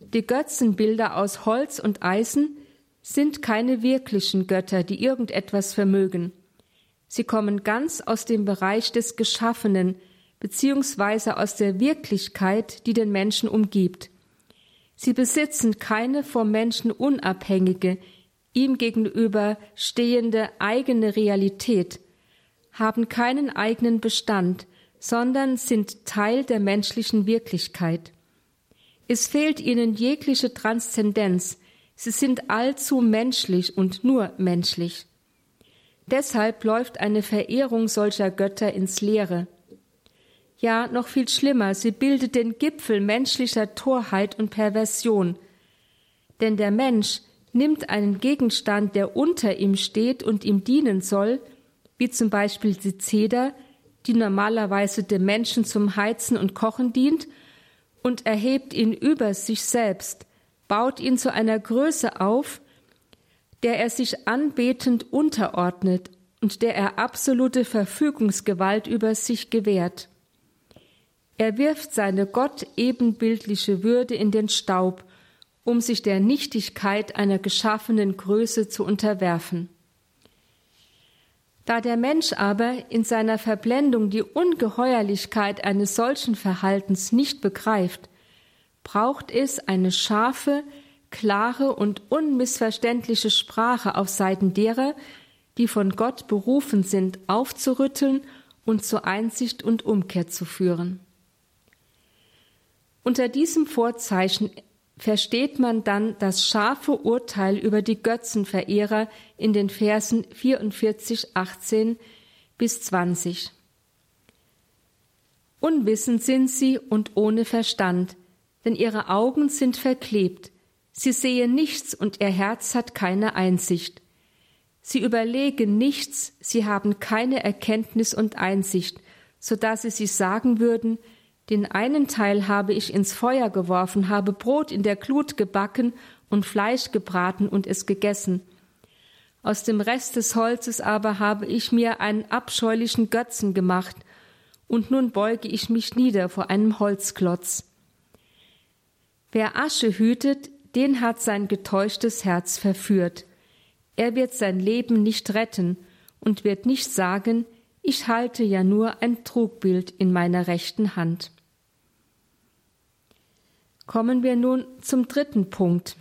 die Götzenbilder aus Holz und Eisen sind keine wirklichen Götter, die irgendetwas vermögen. Sie kommen ganz aus dem Bereich des Geschaffenen, beziehungsweise aus der Wirklichkeit, die den Menschen umgibt. Sie besitzen keine vom Menschen unabhängige, ihm gegenüber stehende eigene Realität, haben keinen eigenen Bestand, sondern sind Teil der menschlichen Wirklichkeit. Es fehlt ihnen jegliche Transzendenz, sie sind allzu menschlich und nur menschlich. Deshalb läuft eine Verehrung solcher Götter ins Leere. Ja, noch viel schlimmer, sie bildet den Gipfel menschlicher Torheit und Perversion. Denn der Mensch nimmt einen Gegenstand, der unter ihm steht und ihm dienen soll, wie zum Beispiel die Zeder, die normalerweise dem Menschen zum Heizen und Kochen dient, und erhebt ihn über sich selbst, baut ihn zu einer Größe auf, der er sich anbetend unterordnet und der er absolute Verfügungsgewalt über sich gewährt. Er wirft seine Gott ebenbildliche Würde in den Staub, um sich der Nichtigkeit einer geschaffenen Größe zu unterwerfen. Da der Mensch aber in seiner Verblendung die Ungeheuerlichkeit eines solchen Verhaltens nicht begreift, braucht es eine scharfe, klare und unmissverständliche Sprache auf Seiten derer, die von Gott berufen sind, aufzurütteln und zur Einsicht und Umkehr zu führen. Unter diesem Vorzeichen versteht man dann das scharfe Urteil über die Götzenverehrer in den Versen 44, 18 bis 20. Unwissend sind sie und ohne Verstand, denn ihre Augen sind verklebt, sie sehen nichts und ihr Herz hat keine Einsicht. Sie überlegen nichts, sie haben keine Erkenntnis und Einsicht, so dass sie sich sagen würden, den einen Teil habe ich ins Feuer geworfen, habe Brot in der Glut gebacken und Fleisch gebraten und es gegessen. Aus dem Rest des Holzes aber habe ich mir einen abscheulichen Götzen gemacht, und nun beuge ich mich nieder vor einem Holzklotz. Wer Asche hütet, den hat sein getäuschtes Herz verführt. Er wird sein Leben nicht retten und wird nicht sagen, Ich halte ja nur ein Trugbild in meiner rechten Hand. Kommen wir nun zum dritten Punkt,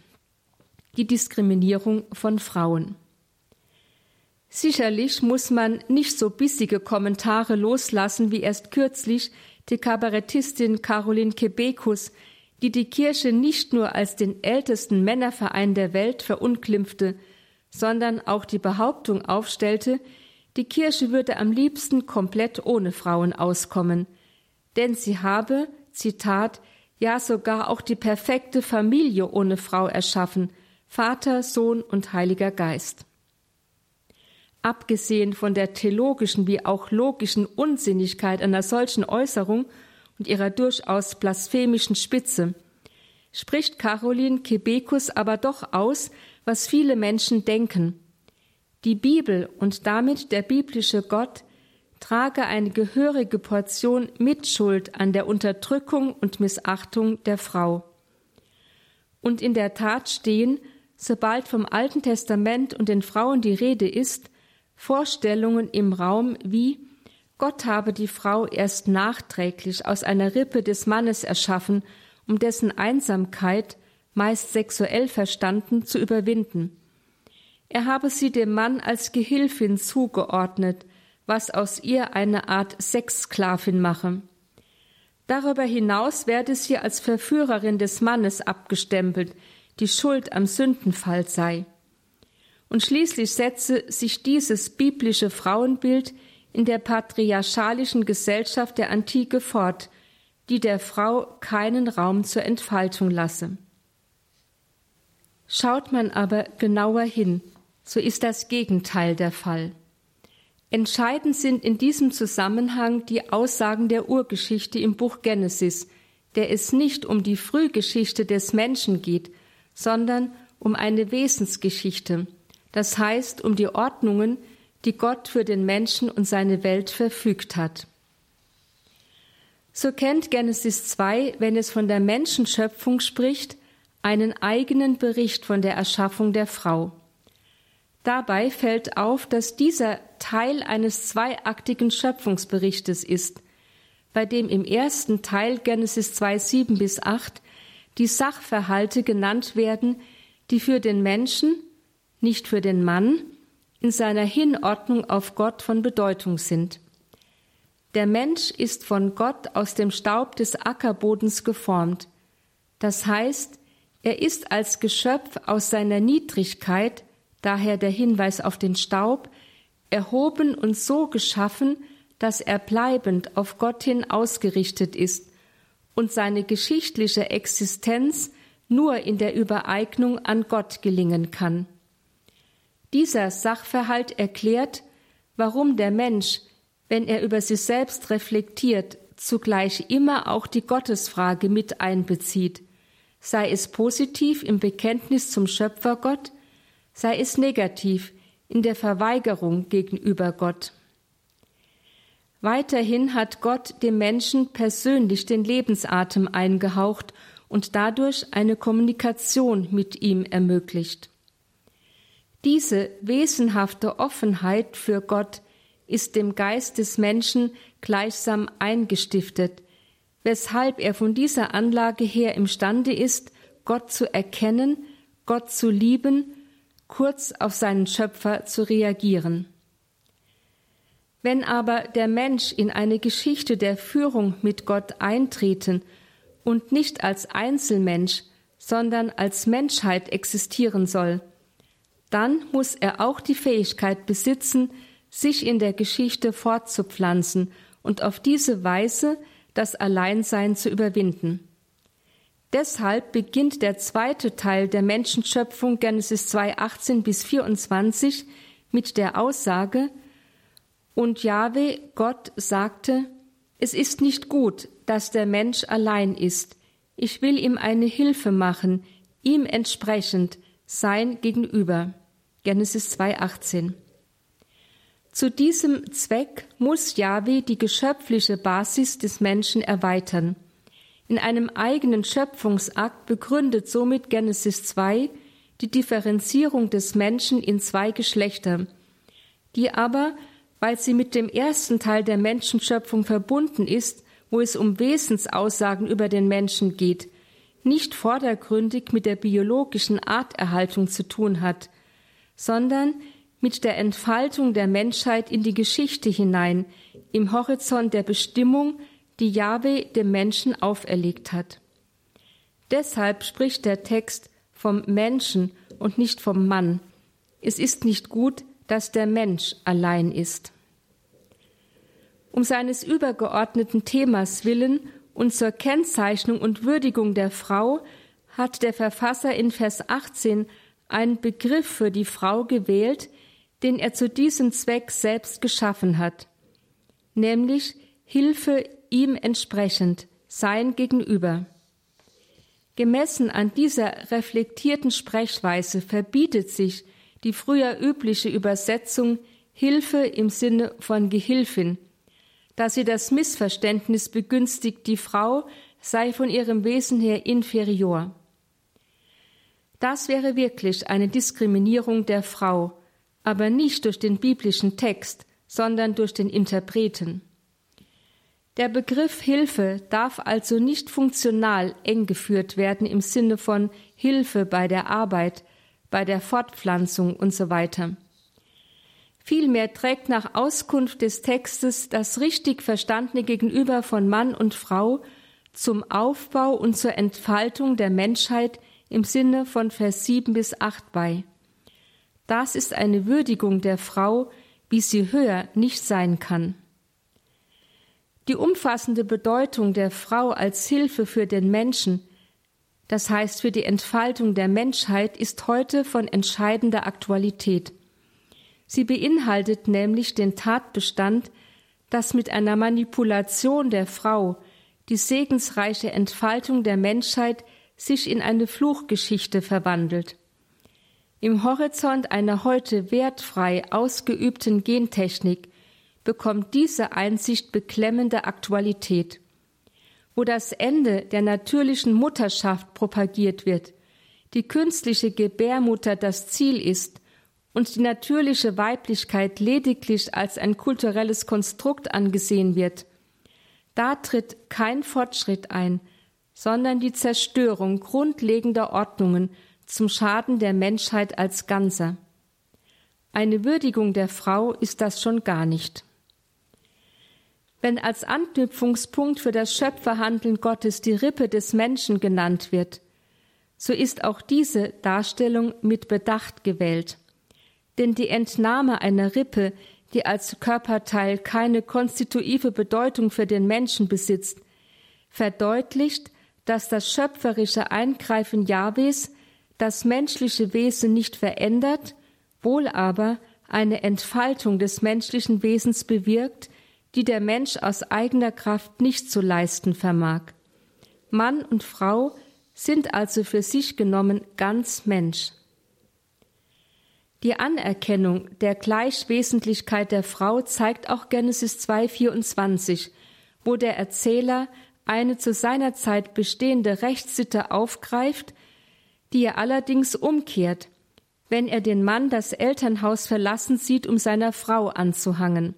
die Diskriminierung von Frauen. Sicherlich muss man nicht so bissige Kommentare loslassen wie erst kürzlich die Kabarettistin Caroline Kebekus, die die Kirche nicht nur als den ältesten Männerverein der Welt verunglimpfte, sondern auch die Behauptung aufstellte, die Kirche würde am liebsten komplett ohne Frauen auskommen, denn sie habe, Zitat, ja sogar auch die perfekte Familie ohne Frau erschaffen, Vater, Sohn und Heiliger Geist. Abgesehen von der theologischen wie auch logischen Unsinnigkeit einer solchen Äußerung und ihrer durchaus blasphemischen Spitze, spricht Caroline Kebekus aber doch aus, was viele Menschen denken. Die Bibel und damit der biblische Gott trage eine gehörige Portion Mitschuld an der Unterdrückung und Missachtung der Frau. Und in der Tat stehen, sobald vom Alten Testament und den Frauen die Rede ist, Vorstellungen im Raum wie Gott habe die Frau erst nachträglich aus einer Rippe des Mannes erschaffen, um dessen Einsamkeit, meist sexuell verstanden, zu überwinden. Er habe sie dem Mann als Gehilfin zugeordnet, was aus ihr eine Art Sexsklavin mache. Darüber hinaus werde sie als Verführerin des Mannes abgestempelt, die schuld am Sündenfall sei. Und schließlich setze sich dieses biblische Frauenbild in der patriarchalischen Gesellschaft der Antike fort, die der Frau keinen Raum zur Entfaltung lasse. Schaut man aber genauer hin, so ist das Gegenteil der Fall. Entscheidend sind in diesem Zusammenhang die Aussagen der Urgeschichte im Buch Genesis, der es nicht um die Frühgeschichte des Menschen geht, sondern um eine Wesensgeschichte, das heißt um die Ordnungen, die Gott für den Menschen und seine Welt verfügt hat. So kennt Genesis 2, wenn es von der Menschenschöpfung spricht, einen eigenen Bericht von der Erschaffung der Frau. Dabei fällt auf, dass dieser Teil eines zweiaktigen Schöpfungsberichtes ist, bei dem im ersten Teil Genesis 2, 7 bis 8 die Sachverhalte genannt werden, die für den Menschen, nicht für den Mann, in seiner Hinordnung auf Gott von Bedeutung sind. Der Mensch ist von Gott aus dem Staub des Ackerbodens geformt. Das heißt, er ist als Geschöpf aus seiner Niedrigkeit daher der Hinweis auf den Staub, erhoben und so geschaffen, dass er bleibend auf Gott hin ausgerichtet ist und seine geschichtliche Existenz nur in der Übereignung an Gott gelingen kann. Dieser Sachverhalt erklärt, warum der Mensch, wenn er über sich selbst reflektiert, zugleich immer auch die Gottesfrage mit einbezieht, sei es positiv im Bekenntnis zum Schöpfergott, sei es negativ in der Verweigerung gegenüber Gott. Weiterhin hat Gott dem Menschen persönlich den Lebensatem eingehaucht und dadurch eine Kommunikation mit ihm ermöglicht. Diese wesenhafte Offenheit für Gott ist dem Geist des Menschen gleichsam eingestiftet, weshalb er von dieser Anlage her imstande ist, Gott zu erkennen, Gott zu lieben kurz auf seinen Schöpfer zu reagieren. Wenn aber der Mensch in eine Geschichte der Führung mit Gott eintreten und nicht als Einzelmensch, sondern als Menschheit existieren soll, dann muss er auch die Fähigkeit besitzen, sich in der Geschichte fortzupflanzen und auf diese Weise das Alleinsein zu überwinden. Deshalb beginnt der zweite Teil der Menschenschöpfung Genesis 2, 18 bis 24 mit der Aussage, und Jahwe, Gott, sagte, es ist nicht gut, dass der Mensch allein ist. Ich will ihm eine Hilfe machen, ihm entsprechend, sein Gegenüber. Genesis 2, 18. Zu diesem Zweck muss Jahwe die geschöpfliche Basis des Menschen erweitern. In einem eigenen Schöpfungsakt begründet somit Genesis 2 die Differenzierung des Menschen in zwei Geschlechter, die aber weil sie mit dem ersten Teil der Menschenschöpfung verbunden ist, wo es um Wesensaussagen über den Menschen geht, nicht vordergründig mit der biologischen Arterhaltung zu tun hat, sondern mit der Entfaltung der Menschheit in die Geschichte hinein, im Horizont der Bestimmung, die Jahwe dem Menschen auferlegt hat. Deshalb spricht der Text vom Menschen und nicht vom Mann. Es ist nicht gut, dass der Mensch allein ist. Um seines übergeordneten Themas willen und zur Kennzeichnung und Würdigung der Frau hat der Verfasser in Vers 18 einen Begriff für die Frau gewählt, den er zu diesem Zweck selbst geschaffen hat, nämlich Hilfe ihm entsprechend, sein Gegenüber. Gemessen an dieser reflektierten Sprechweise verbietet sich die früher übliche Übersetzung Hilfe im Sinne von Gehilfin, da sie das Missverständnis begünstigt, die Frau sei von ihrem Wesen her inferior. Das wäre wirklich eine Diskriminierung der Frau, aber nicht durch den biblischen Text, sondern durch den Interpreten. Der Begriff Hilfe darf also nicht funktional eng geführt werden im Sinne von Hilfe bei der Arbeit, bei der Fortpflanzung und so. Vielmehr trägt nach Auskunft des Textes das richtig verstandene Gegenüber von Mann und Frau zum Aufbau und zur Entfaltung der Menschheit im Sinne von Vers 7 bis 8 bei. Das ist eine Würdigung der Frau, wie sie höher nicht sein kann. Die umfassende Bedeutung der Frau als Hilfe für den Menschen, das heißt für die Entfaltung der Menschheit, ist heute von entscheidender Aktualität. Sie beinhaltet nämlich den Tatbestand, dass mit einer Manipulation der Frau die segensreiche Entfaltung der Menschheit sich in eine Fluchgeschichte verwandelt. Im Horizont einer heute wertfrei ausgeübten Gentechnik bekommt diese Einsicht beklemmende Aktualität. Wo das Ende der natürlichen Mutterschaft propagiert wird, die künstliche Gebärmutter das Ziel ist und die natürliche Weiblichkeit lediglich als ein kulturelles Konstrukt angesehen wird, da tritt kein Fortschritt ein, sondern die Zerstörung grundlegender Ordnungen zum Schaden der Menschheit als Ganzer. Eine Würdigung der Frau ist das schon gar nicht. Wenn als Anknüpfungspunkt für das Schöpferhandeln Gottes die Rippe des Menschen genannt wird, so ist auch diese Darstellung mit Bedacht gewählt. Denn die Entnahme einer Rippe, die als Körperteil keine konstitutive Bedeutung für den Menschen besitzt, verdeutlicht, dass das schöpferische Eingreifen Jahwes das menschliche Wesen nicht verändert, wohl aber eine Entfaltung des menschlichen Wesens bewirkt, die der Mensch aus eigener Kraft nicht zu leisten vermag. Mann und Frau sind also für sich genommen ganz Mensch. Die Anerkennung der Gleichwesentlichkeit der Frau zeigt auch Genesis 2,24, wo der Erzähler eine zu seiner Zeit bestehende Rechtssitte aufgreift, die er allerdings umkehrt, wenn er den Mann das Elternhaus verlassen sieht, um seiner Frau anzuhangen.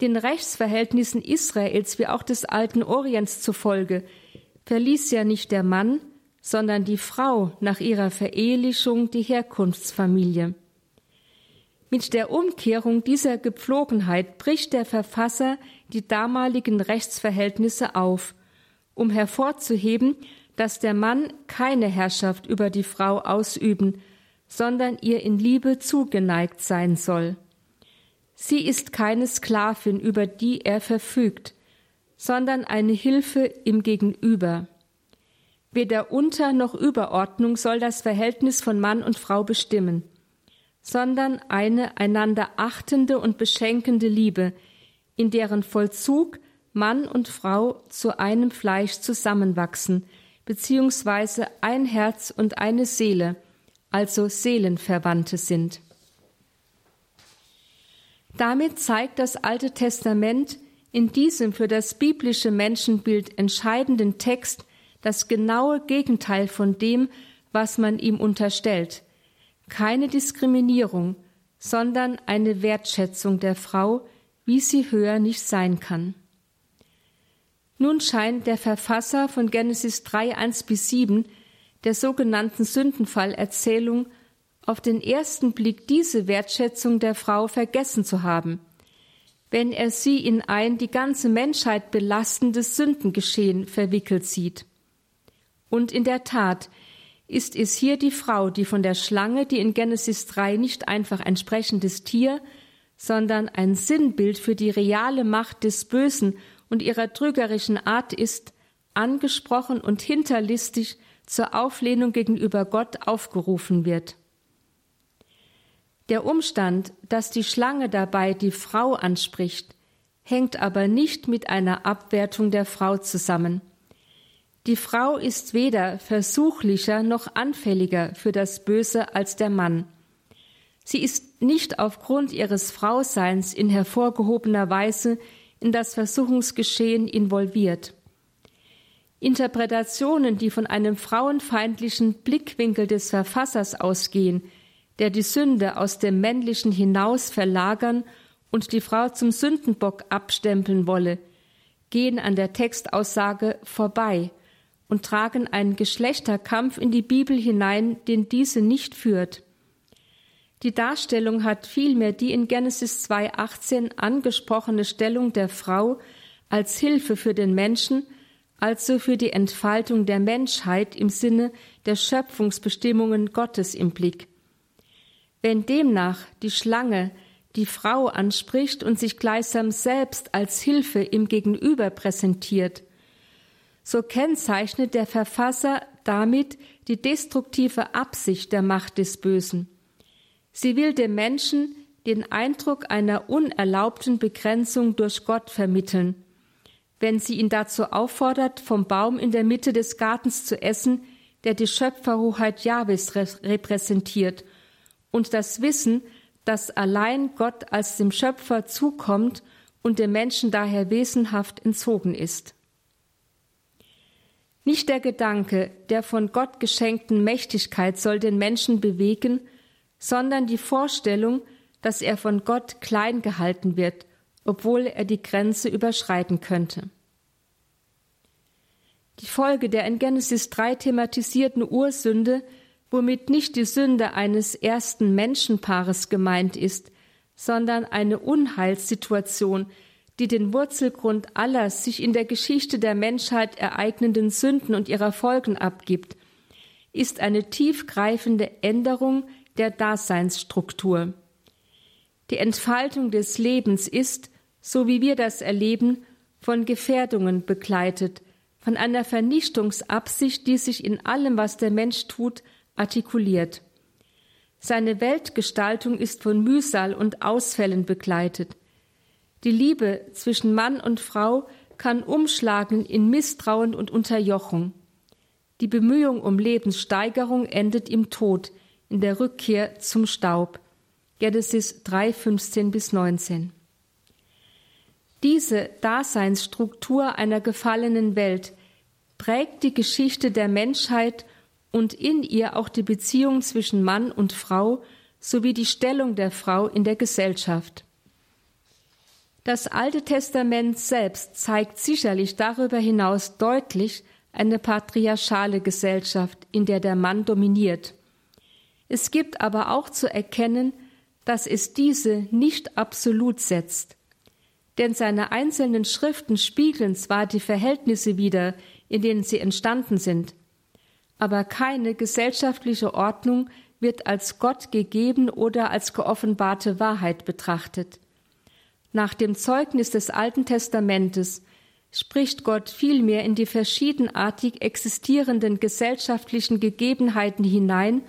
Den Rechtsverhältnissen Israels wie auch des alten Orients zufolge verließ ja nicht der Mann, sondern die Frau nach ihrer Verehelichung die Herkunftsfamilie. Mit der Umkehrung dieser Gepflogenheit bricht der Verfasser die damaligen Rechtsverhältnisse auf, um hervorzuheben, dass der Mann keine Herrschaft über die Frau ausüben, sondern ihr in Liebe zugeneigt sein soll. Sie ist keine Sklavin, über die er verfügt, sondern eine Hilfe im Gegenüber. Weder Unter- noch Überordnung soll das Verhältnis von Mann und Frau bestimmen, sondern eine einander achtende und beschenkende Liebe, in deren Vollzug Mann und Frau zu einem Fleisch zusammenwachsen, beziehungsweise ein Herz und eine Seele, also Seelenverwandte sind. Damit zeigt das Alte Testament in diesem für das biblische Menschenbild entscheidenden Text das genaue Gegenteil von dem, was man ihm unterstellt. Keine Diskriminierung, sondern eine Wertschätzung der Frau, wie sie höher nicht sein kann. Nun scheint der Verfasser von Genesis 3, 1 bis 7, der sogenannten Sündenfallerzählung, auf den ersten Blick diese Wertschätzung der Frau vergessen zu haben, wenn er sie in ein die ganze Menschheit belastendes Sündengeschehen verwickelt sieht. Und in der Tat ist es hier die Frau, die von der Schlange, die in Genesis 3 nicht einfach ein sprechendes Tier, sondern ein Sinnbild für die reale Macht des Bösen und ihrer trügerischen Art ist, angesprochen und hinterlistig zur Auflehnung gegenüber Gott aufgerufen wird. Der Umstand, dass die Schlange dabei die Frau anspricht, hängt aber nicht mit einer Abwertung der Frau zusammen. Die Frau ist weder versuchlicher noch anfälliger für das Böse als der Mann. Sie ist nicht aufgrund ihres Frauseins in hervorgehobener Weise in das Versuchungsgeschehen involviert. Interpretationen, die von einem frauenfeindlichen Blickwinkel des Verfassers ausgehen, der die Sünde aus dem Männlichen hinaus verlagern und die Frau zum Sündenbock abstempeln wolle, gehen an der Textaussage vorbei und tragen einen Geschlechterkampf in die Bibel hinein, den diese nicht führt. Die Darstellung hat vielmehr die in Genesis 2.18 angesprochene Stellung der Frau als Hilfe für den Menschen, also für die Entfaltung der Menschheit im Sinne der Schöpfungsbestimmungen Gottes im Blick. Wenn demnach die Schlange die Frau anspricht und sich gleichsam selbst als Hilfe im Gegenüber präsentiert, so kennzeichnet der Verfasser damit die destruktive Absicht der Macht des Bösen. Sie will dem Menschen den Eindruck einer unerlaubten Begrenzung durch Gott vermitteln, wenn sie ihn dazu auffordert, vom Baum in der Mitte des Gartens zu essen, der die Schöpferhoheit Jahwes repräsentiert, und das Wissen, dass allein Gott als dem Schöpfer zukommt und dem Menschen daher wesenhaft entzogen ist. Nicht der Gedanke der von Gott geschenkten Mächtigkeit soll den Menschen bewegen, sondern die Vorstellung, dass er von Gott klein gehalten wird, obwohl er die Grenze überschreiten könnte. Die Folge der in Genesis 3 thematisierten Ursünde, womit nicht die Sünde eines ersten Menschenpaares gemeint ist, sondern eine Unheilssituation, die den Wurzelgrund aller sich in der Geschichte der Menschheit ereignenden Sünden und ihrer Folgen abgibt, ist eine tiefgreifende Änderung der Daseinsstruktur. Die Entfaltung des Lebens ist, so wie wir das erleben, von Gefährdungen begleitet, von einer Vernichtungsabsicht, die sich in allem, was der Mensch tut, artikuliert. Seine Weltgestaltung ist von Mühsal und Ausfällen begleitet. Die Liebe zwischen Mann und Frau kann umschlagen in Misstrauen und Unterjochung. Die Bemühung um Lebenssteigerung endet im Tod, in der Rückkehr zum Staub. Genesis 3, 15 bis 19. Diese Daseinsstruktur einer gefallenen Welt prägt die Geschichte der Menschheit und in ihr auch die Beziehung zwischen Mann und Frau sowie die Stellung der Frau in der Gesellschaft. Das Alte Testament selbst zeigt sicherlich darüber hinaus deutlich eine patriarchale Gesellschaft, in der der Mann dominiert. Es gibt aber auch zu erkennen, dass es diese nicht absolut setzt. Denn seine einzelnen Schriften spiegeln zwar die Verhältnisse wider, in denen sie entstanden sind, aber keine gesellschaftliche Ordnung wird als Gott gegeben oder als geoffenbarte Wahrheit betrachtet. Nach dem Zeugnis des Alten Testamentes spricht Gott vielmehr in die verschiedenartig existierenden gesellschaftlichen Gegebenheiten hinein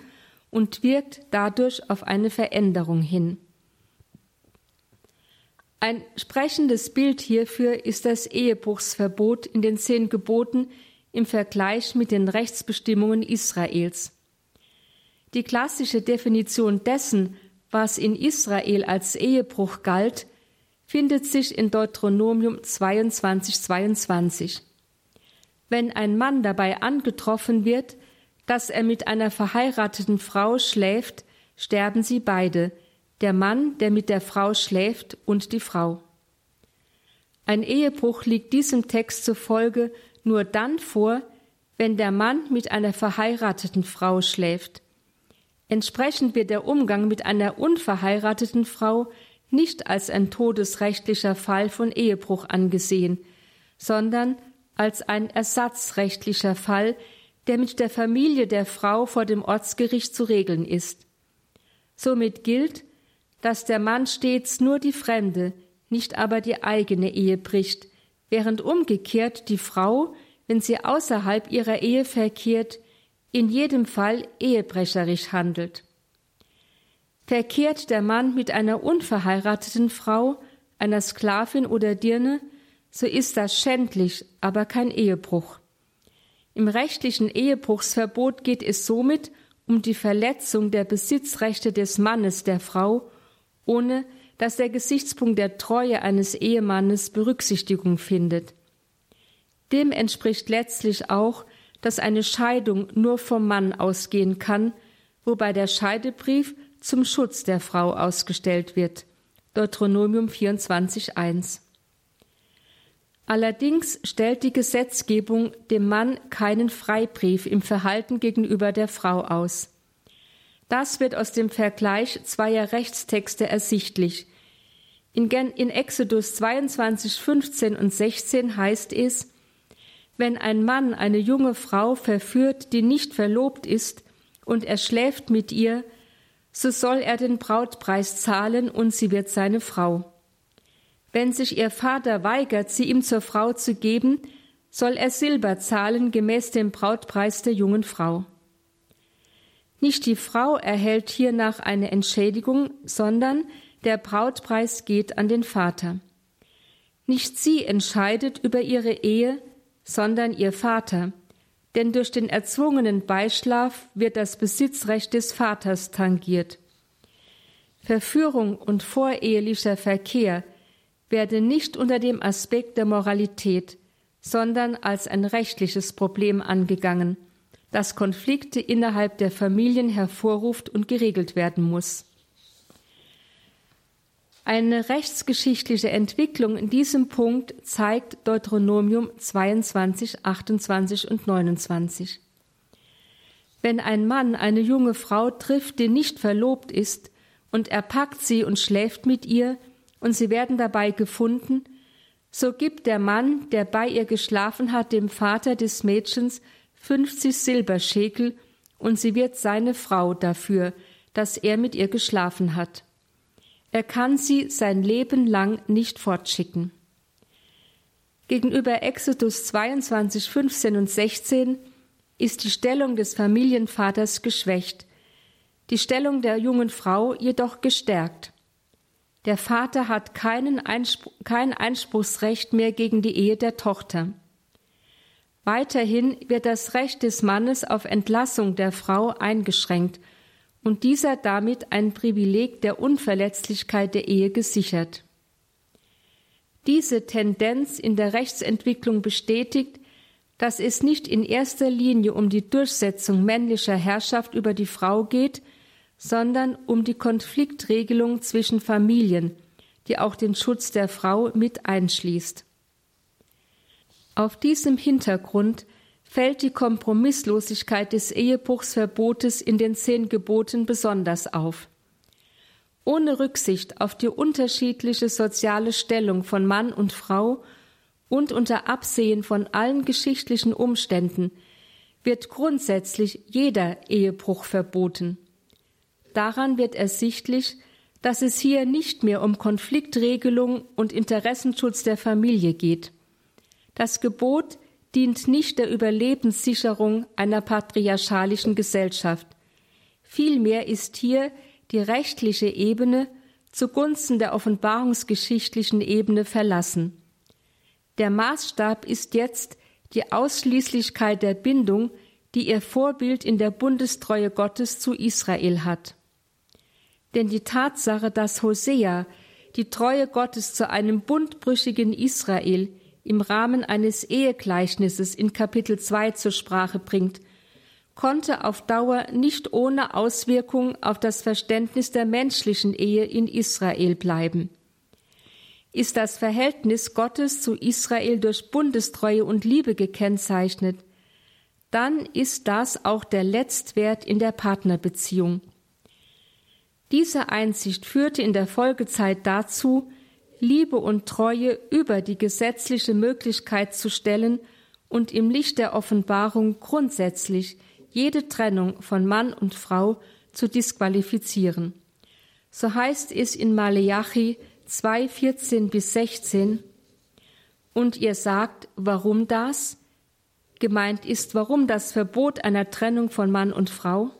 und wirkt dadurch auf eine Veränderung hin. Ein sprechendes Bild hierfür ist das Ehebruchsverbot in den zehn Geboten im Vergleich mit den Rechtsbestimmungen Israels. Die klassische Definition dessen, was in Israel als Ehebruch galt, findet sich in Deuteronomium 22, 22. Wenn ein Mann dabei angetroffen wird, dass er mit einer verheirateten Frau schläft, sterben sie beide, der Mann, der mit der Frau schläft, und die Frau. Ein Ehebruch liegt diesem Text zufolge nur dann vor, wenn der Mann mit einer verheirateten Frau schläft. Entsprechend wird der Umgang mit einer unverheirateten Frau nicht als ein todesrechtlicher Fall von Ehebruch angesehen, sondern als ein ersatzrechtlicher Fall, der mit der Familie der Frau vor dem Ortsgericht zu regeln ist. Somit gilt, dass der Mann stets nur die fremde, nicht aber die eigene Ehe bricht, während umgekehrt die Frau, wenn sie außerhalb ihrer Ehe verkehrt, in jedem Fall ehebrecherisch handelt. Verkehrt der Mann mit einer unverheirateten Frau, einer Sklavin oder Dirne, so ist das schändlich, aber kein Ehebruch. Im rechtlichen Ehebruchsverbot geht es somit um die Verletzung der Besitzrechte des Mannes der Frau, ohne dass der Gesichtspunkt der Treue eines Ehemannes Berücksichtigung findet. Dem entspricht letztlich auch, dass eine Scheidung nur vom Mann ausgehen kann, wobei der Scheidebrief zum Schutz der Frau ausgestellt wird. Deuteronomium 24.1. Allerdings stellt die Gesetzgebung dem Mann keinen Freibrief im Verhalten gegenüber der Frau aus. Das wird aus dem Vergleich zweier Rechtstexte ersichtlich. In, in Exodus 22, 15 und 16 heißt es, wenn ein Mann eine junge Frau verführt, die nicht verlobt ist, und er schläft mit ihr, so soll er den Brautpreis zahlen und sie wird seine Frau. Wenn sich ihr Vater weigert, sie ihm zur Frau zu geben, soll er Silber zahlen gemäß dem Brautpreis der jungen Frau. Nicht die Frau erhält hiernach eine Entschädigung, sondern der Brautpreis geht an den Vater. Nicht sie entscheidet über ihre Ehe, sondern ihr Vater, denn durch den erzwungenen Beischlaf wird das Besitzrecht des Vaters tangiert. Verführung und vorehelicher Verkehr werde nicht unter dem Aspekt der Moralität, sondern als ein rechtliches Problem angegangen, das Konflikte innerhalb der Familien hervorruft und geregelt werden muss. Eine rechtsgeschichtliche Entwicklung in diesem Punkt zeigt Deuteronomium 22, 28 und 29. Wenn ein Mann eine junge Frau trifft, die nicht verlobt ist, und er packt sie und schläft mit ihr, und sie werden dabei gefunden, so gibt der Mann, der bei ihr geschlafen hat, dem Vater des Mädchens 50 Silberschekel, und sie wird seine Frau dafür, dass er mit ihr geschlafen hat. Er kann sie sein Leben lang nicht fortschicken. Gegenüber Exodus 22, 15 und 16 ist die Stellung des Familienvaters geschwächt, die Stellung der jungen Frau jedoch gestärkt. Der Vater hat keinen Einspruch, kein Einspruchsrecht mehr gegen die Ehe der Tochter. Weiterhin wird das Recht des Mannes auf Entlassung der Frau eingeschränkt und dieser damit ein Privileg der Unverletzlichkeit der Ehe gesichert. Diese Tendenz in der Rechtsentwicklung bestätigt, dass es nicht in erster Linie um die Durchsetzung männlicher Herrschaft über die Frau geht, sondern um die Konfliktregelung zwischen Familien, die auch den Schutz der Frau mit einschließt. Auf diesem Hintergrund fällt die Kompromisslosigkeit des Ehebruchsverbotes in den zehn Geboten besonders auf. Ohne Rücksicht auf die unterschiedliche soziale Stellung von Mann und Frau und unter Absehen von allen geschichtlichen Umständen wird grundsätzlich jeder Ehebruch verboten. Daran wird ersichtlich, dass es hier nicht mehr um Konfliktregelung und Interessenschutz der Familie geht. Das Gebot dient nicht der Überlebenssicherung einer patriarchalischen Gesellschaft. Vielmehr ist hier die rechtliche Ebene zugunsten der offenbarungsgeschichtlichen Ebene verlassen. Der Maßstab ist jetzt die Ausschließlichkeit der Bindung, die ihr Vorbild in der Bundestreue Gottes zu Israel hat. Denn die Tatsache, dass Hosea die Treue Gottes zu einem bundbrüchigen Israel im Rahmen eines Ehegleichnisses in Kapitel 2 zur Sprache bringt, konnte auf Dauer nicht ohne Auswirkung auf das Verständnis der menschlichen Ehe in Israel bleiben. Ist das Verhältnis Gottes zu Israel durch Bundestreue und Liebe gekennzeichnet, dann ist das auch der Letztwert in der Partnerbeziehung. Diese Einsicht führte in der Folgezeit dazu, Liebe und Treue über die gesetzliche Möglichkeit zu stellen und im Licht der Offenbarung grundsätzlich jede Trennung von Mann und Frau zu disqualifizieren. So heißt es in Maleachi 2, 14 bis 16, und ihr sagt, warum das? Gemeint ist, warum das Verbot einer Trennung von Mann und Frau?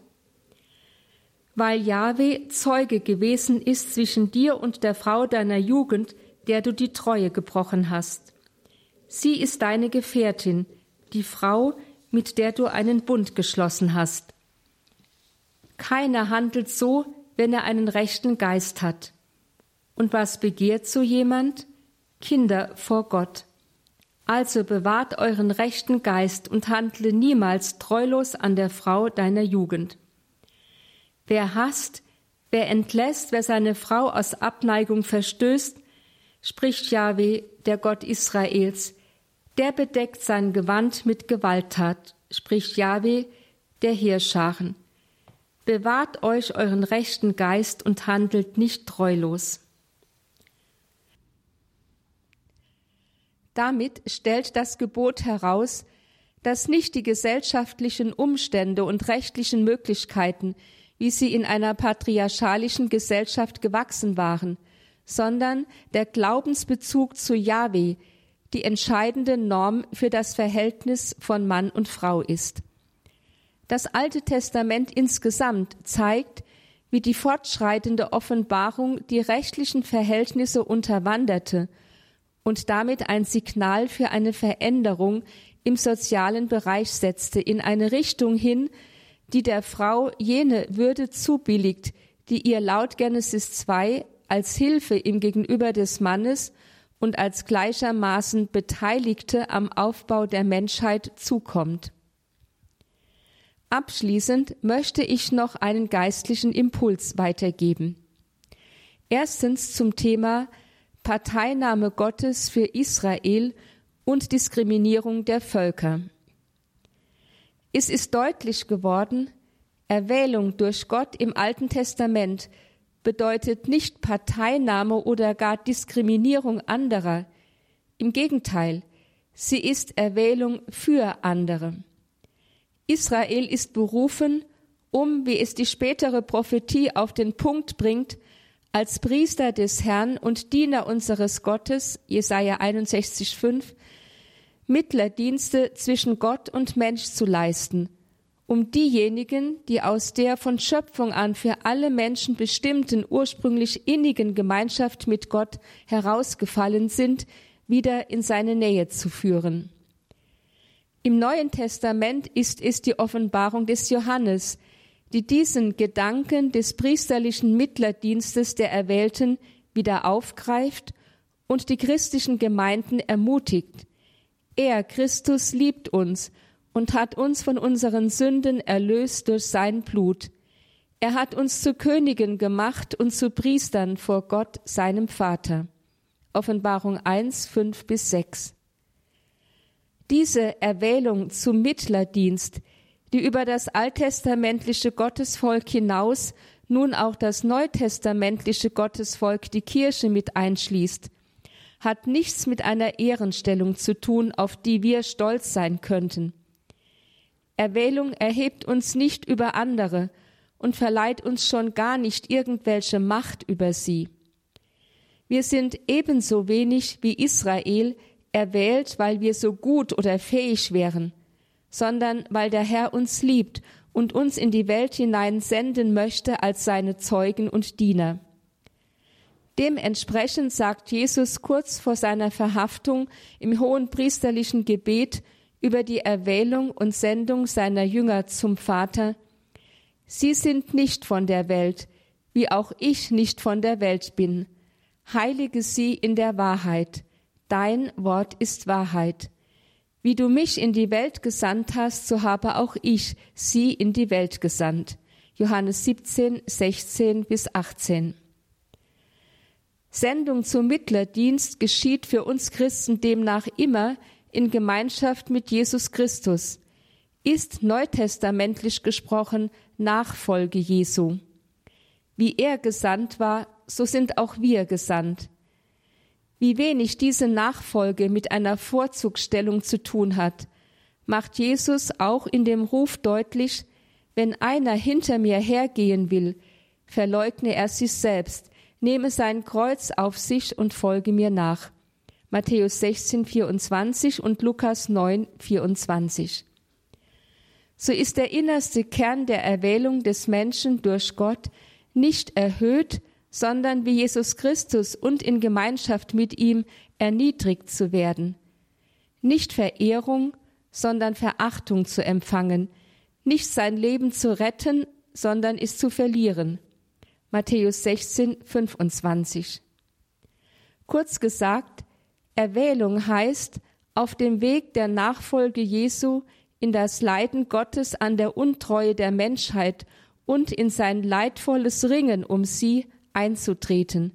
Weil Jahwe Zeuge gewesen ist zwischen dir und der Frau deiner Jugend, der du die Treue gebrochen hast. Sie ist deine Gefährtin, die Frau, mit der du einen Bund geschlossen hast. Keiner handelt so, wenn er einen rechten Geist hat. Und was begehrt so jemand? Kinder vor Gott. Also bewahrt euren rechten Geist und handle niemals treulos an der Frau deiner Jugend. Wer hasst, wer entlässt, wer seine Frau aus Abneigung verstößt, spricht Jahwe, der Gott Israels, der bedeckt sein Gewand mit Gewalttat, spricht Jahwe, der Heerscharen. Bewahrt euch euren rechten Geist und handelt nicht treulos. Damit stellt das Gebot heraus, dass nicht die gesellschaftlichen Umstände und rechtlichen Möglichkeiten, wie sie in einer patriarchalischen Gesellschaft gewachsen waren, sondern der Glaubensbezug zu Yahweh, die entscheidende Norm für das Verhältnis von Mann und Frau ist. Das Alte Testament insgesamt zeigt, wie die fortschreitende Offenbarung die rechtlichen Verhältnisse unterwanderte und damit ein Signal für eine Veränderung im sozialen Bereich setzte, in eine Richtung hin, die der Frau jene Würde zubilligt, die ihr laut Genesis 2 als Hilfe im Gegenüber des Mannes und als gleichermaßen Beteiligte am Aufbau der Menschheit zukommt. Abschließend möchte ich noch einen geistlichen Impuls weitergeben. Erstens zum Thema Parteinahme Gottes für Israel und Diskriminierung der Völker. Es ist deutlich geworden, Erwählung durch Gott im Alten Testament bedeutet nicht Parteinahme oder gar Diskriminierung anderer. Im Gegenteil, sie ist Erwählung für andere. Israel ist berufen, um, wie es die spätere Prophetie auf den Punkt bringt, als Priester des Herrn und Diener unseres Gottes, Jesaja 61,5, Mittlerdienste zwischen Gott und Mensch zu leisten um diejenigen, die aus der von Schöpfung an für alle Menschen bestimmten ursprünglich innigen Gemeinschaft mit Gott herausgefallen sind, wieder in seine Nähe zu führen. Im Neuen Testament ist es die Offenbarung des Johannes, die diesen Gedanken des priesterlichen Mittlerdienstes der Erwählten wieder aufgreift und die christlichen Gemeinden ermutigt. Er, Christus, liebt uns und hat uns von unseren Sünden erlöst durch sein Blut. Er hat uns zu Königen gemacht und zu Priestern vor Gott, seinem Vater. Offenbarung 1, 5 bis 6. Diese Erwählung zum Mittlerdienst, die über das alttestamentliche Gottesvolk hinaus nun auch das neutestamentliche Gottesvolk, die Kirche mit einschließt, hat nichts mit einer Ehrenstellung zu tun, auf die wir stolz sein könnten. Erwählung erhebt uns nicht über andere und verleiht uns schon gar nicht irgendwelche Macht über sie. Wir sind ebenso wenig wie Israel erwählt, weil wir so gut oder fähig wären, sondern weil der Herr uns liebt und uns in die Welt hinein senden möchte als seine Zeugen und Diener. Dementsprechend sagt Jesus kurz vor seiner Verhaftung im hohen priesterlichen Gebet über die Erwählung und Sendung seiner Jünger zum Vater, Sie sind nicht von der Welt, wie auch ich nicht von der Welt bin. Heilige sie in der Wahrheit. Dein Wort ist Wahrheit. Wie du mich in die Welt gesandt hast, so habe auch ich sie in die Welt gesandt. Johannes 17, 16 bis 18. Sendung zum Mittlerdienst geschieht für uns Christen demnach immer in Gemeinschaft mit Jesus Christus, ist neutestamentlich gesprochen Nachfolge Jesu. Wie er gesandt war, so sind auch wir gesandt. Wie wenig diese Nachfolge mit einer Vorzugsstellung zu tun hat, macht Jesus auch in dem Ruf deutlich, wenn einer hinter mir hergehen will, verleugne er sich selbst, nehme sein Kreuz auf sich und folge mir nach. Matthäus 16, 24 und Lukas 9, 24. So ist der innerste Kern der Erwählung des Menschen durch Gott nicht erhöht, sondern wie Jesus Christus und in Gemeinschaft mit ihm erniedrigt zu werden. Nicht Verehrung, sondern Verachtung zu empfangen, nicht sein Leben zu retten, sondern es zu verlieren. Matthäus 16, 25. Kurz gesagt, Erwählung heißt, auf dem Weg der Nachfolge Jesu in das Leiden Gottes an der Untreue der Menschheit und in sein leidvolles Ringen um sie einzutreten,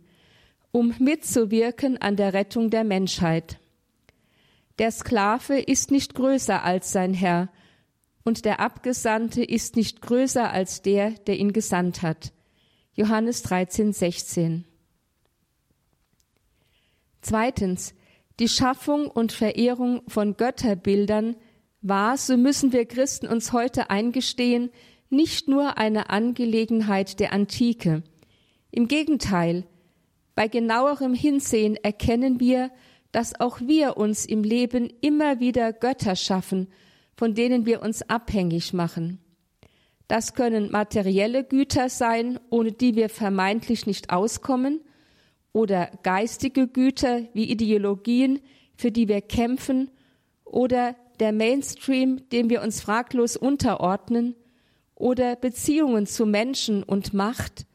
um mitzuwirken an der Rettung der Menschheit. Der Sklave ist nicht größer als sein Herr, und der Abgesandte ist nicht größer als der, der ihn gesandt hat. Johannes 13, 16. Zweitens, die Schaffung und Verehrung von Götterbildern war, so müssen wir Christen uns heute eingestehen, nicht nur eine Angelegenheit der Antike, im Gegenteil, bei genauerem Hinsehen erkennen wir, dass auch wir uns im Leben immer wieder Götter schaffen, von denen wir uns abhängig machen. Das können materielle Güter sein, ohne die wir vermeintlich nicht auskommen, oder geistige Güter wie Ideologien, für die wir kämpfen, oder der Mainstream, dem wir uns fraglos unterordnen, oder Beziehungen zu Menschen und Macht,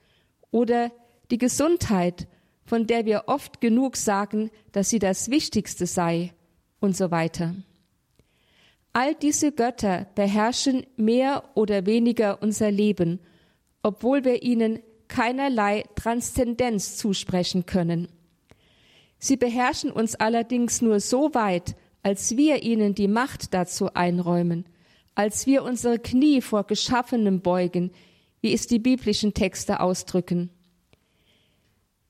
oder die Gesundheit, von der wir oft genug sagen, dass sie das Wichtigste sei und so weiter. All diese Götter beherrschen mehr oder weniger unser Leben, obwohl wir ihnen keinerlei Transzendenz zusprechen können. Sie beherrschen uns allerdings nur so weit, als wir ihnen die Macht dazu einräumen, als wir unsere Knie vor Geschaffenem beugen, wie es die biblischen Texte ausdrücken.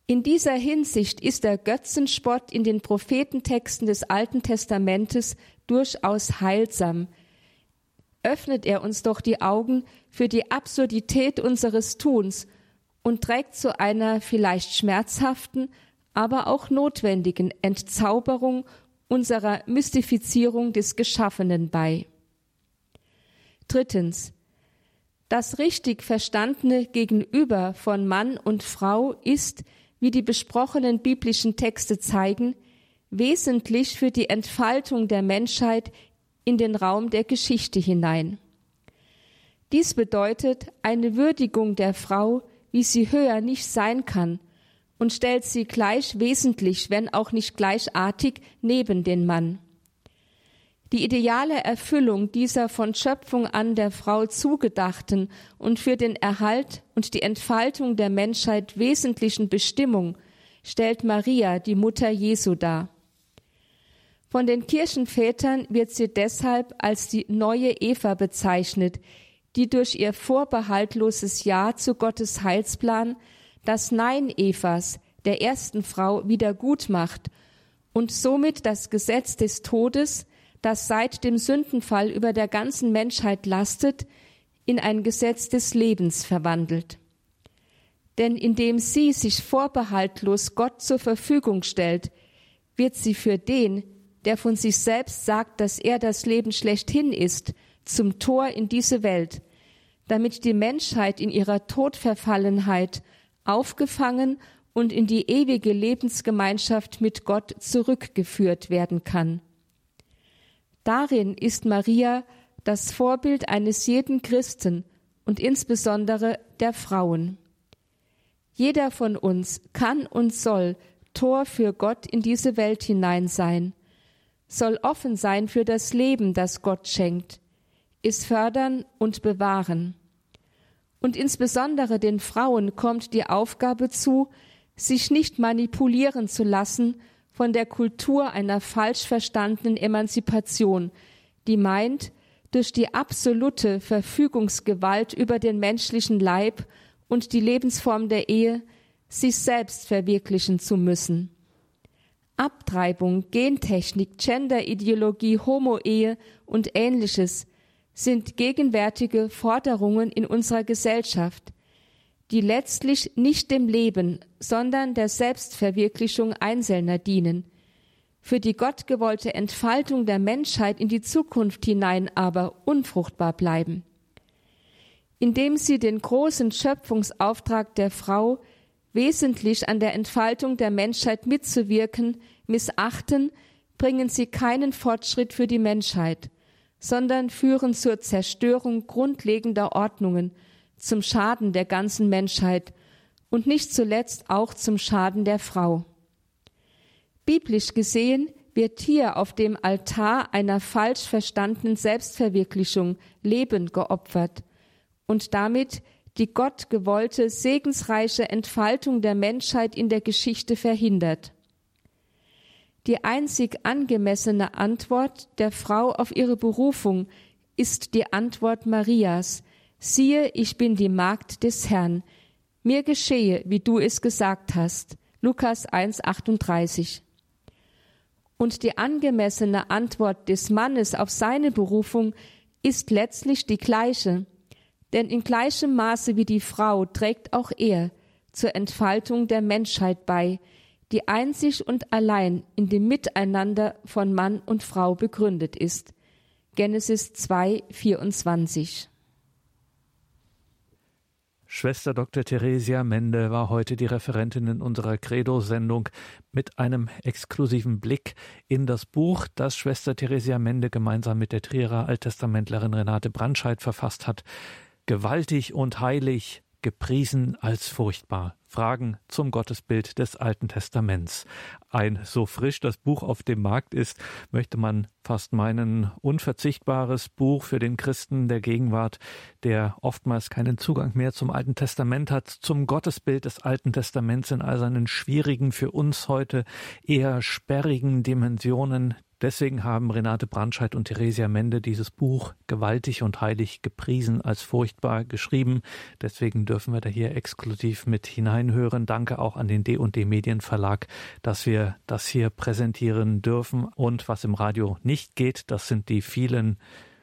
In dieser Hinsicht ist der Götzenspott in den Prophetentexten des Alten Testamentes durchaus heilsam. Öffnet er uns doch die Augen für die Absurdität unseres Tuns und trägt zu einer vielleicht schmerzhaften, aber auch notwendigen Entzauberung unserer Mystifizierung des Geschaffenen bei. Drittens. Das richtig verstandene Gegenüber von Mann und Frau ist, wie die besprochenen biblischen Texte zeigen, wesentlich für die Entfaltung der Menschheit in den Raum der Geschichte hinein. Dies bedeutet eine Würdigung der Frau, wie sie höher nicht sein kann, und stellt sie gleich wesentlich, wenn auch nicht gleichartig, neben den Mann. Die ideale Erfüllung dieser von Schöpfung an der Frau zugedachten und für den Erhalt und die Entfaltung der Menschheit wesentlichen Bestimmung stellt Maria, die Mutter Jesu, dar. Von den Kirchenvätern wird sie deshalb als die neue Eva bezeichnet, die durch ihr vorbehaltloses Ja zu Gottes Heilsplan das Nein Evas, der ersten Frau, wieder gut macht und somit das Gesetz des Todes das seit dem Sündenfall über der ganzen Menschheit lastet, in ein Gesetz des Lebens verwandelt. Denn indem sie sich vorbehaltlos Gott zur Verfügung stellt, wird sie für den, der von sich selbst sagt, dass er das Leben schlechthin ist, zum Tor in diese Welt, damit die Menschheit in ihrer Todverfallenheit aufgefangen und in die ewige Lebensgemeinschaft mit Gott zurückgeführt werden kann. Darin ist Maria das Vorbild eines jeden Christen und insbesondere der Frauen. Jeder von uns kann und soll Tor für Gott in diese Welt hinein sein. Soll offen sein für das Leben, das Gott schenkt, es fördern und bewahren. Und insbesondere den Frauen kommt die Aufgabe zu, sich nicht manipulieren zu lassen von der Kultur einer falsch verstandenen Emanzipation, die meint, durch die absolute Verfügungsgewalt über den menschlichen Leib und die Lebensform der Ehe sich selbst verwirklichen zu müssen. Abtreibung, Gentechnik, Genderideologie, Homo-Ehe und ähnliches sind gegenwärtige Forderungen in unserer Gesellschaft, die letztlich nicht dem Leben, sondern der Selbstverwirklichung Einzelner dienen, für die gottgewollte Entfaltung der Menschheit in die Zukunft hinein aber unfruchtbar bleiben. Indem sie den großen Schöpfungsauftrag der Frau, wesentlich an der Entfaltung der Menschheit mitzuwirken, missachten, bringen sie keinen Fortschritt für die Menschheit, sondern führen zur Zerstörung grundlegender Ordnungen, zum Schaden der ganzen Menschheit und nicht zuletzt auch zum Schaden der Frau. Biblisch gesehen wird hier auf dem Altar einer falsch verstandenen Selbstverwirklichung Leben geopfert und damit die Gott gewollte segensreiche Entfaltung der Menschheit in der Geschichte verhindert. Die einzig angemessene Antwort der Frau auf ihre Berufung ist die Antwort Marias, siehe, ich bin die Magd des Herrn, mir geschehe, wie du es gesagt hast. Lukas 1,38. Und die angemessene Antwort des Mannes auf seine Berufung ist letztlich die gleiche, denn in gleichem Maße wie die Frau trägt auch er zur Entfaltung der Menschheit bei, die einzig und allein in dem Miteinander von Mann und Frau begründet ist. Genesis 2, 24. Schwester Dr. Theresia Mende war heute die Referentin in unserer Credo-Sendung mit einem exklusiven Blick in das Buch, das Schwester Theresia Mende gemeinsam mit der Trierer Alttestamentlerin Renate Brandscheid verfasst hat. Gewaltig und heilig, gepriesen als furchtbar. Fragen zum Gottesbild des Alten Testaments. Ein so frisch das Buch auf dem Markt ist, möchte man fast meinen, unverzichtbares Buch für den Christen der Gegenwart, der oftmals keinen Zugang mehr zum Alten Testament hat, zum Gottesbild des Alten Testaments in all seinen schwierigen, für uns heute eher sperrigen Dimensionen, Deswegen haben Renate Brandscheid und Theresia Mende dieses Buch gewaltig und heilig gepriesen als furchtbar geschrieben. Deswegen dürfen wir da hier exklusiv mit hineinhören. Danke auch an den D&D Medienverlag, dass wir das hier präsentieren dürfen. Und was im Radio nicht geht, das sind die vielen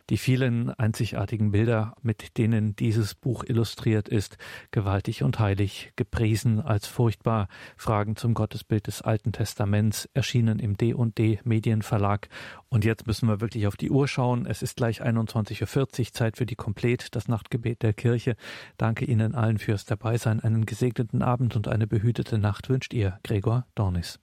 die vielen einzigartigen Bilder, mit denen dieses Buch illustriert ist, gewaltig und heilig, gepriesen als furchtbar. Fragen zum Gottesbild des Alten Testaments erschienen im D&D Medienverlag. Und jetzt müssen wir wirklich auf die Uhr schauen. Es ist gleich 21.40 Uhr, Zeit für die Komplet, das Nachtgebet der Kirche. Danke Ihnen allen fürs Dabeisein. Einen gesegneten Abend und eine behütete Nacht wünscht ihr, Gregor Dornis.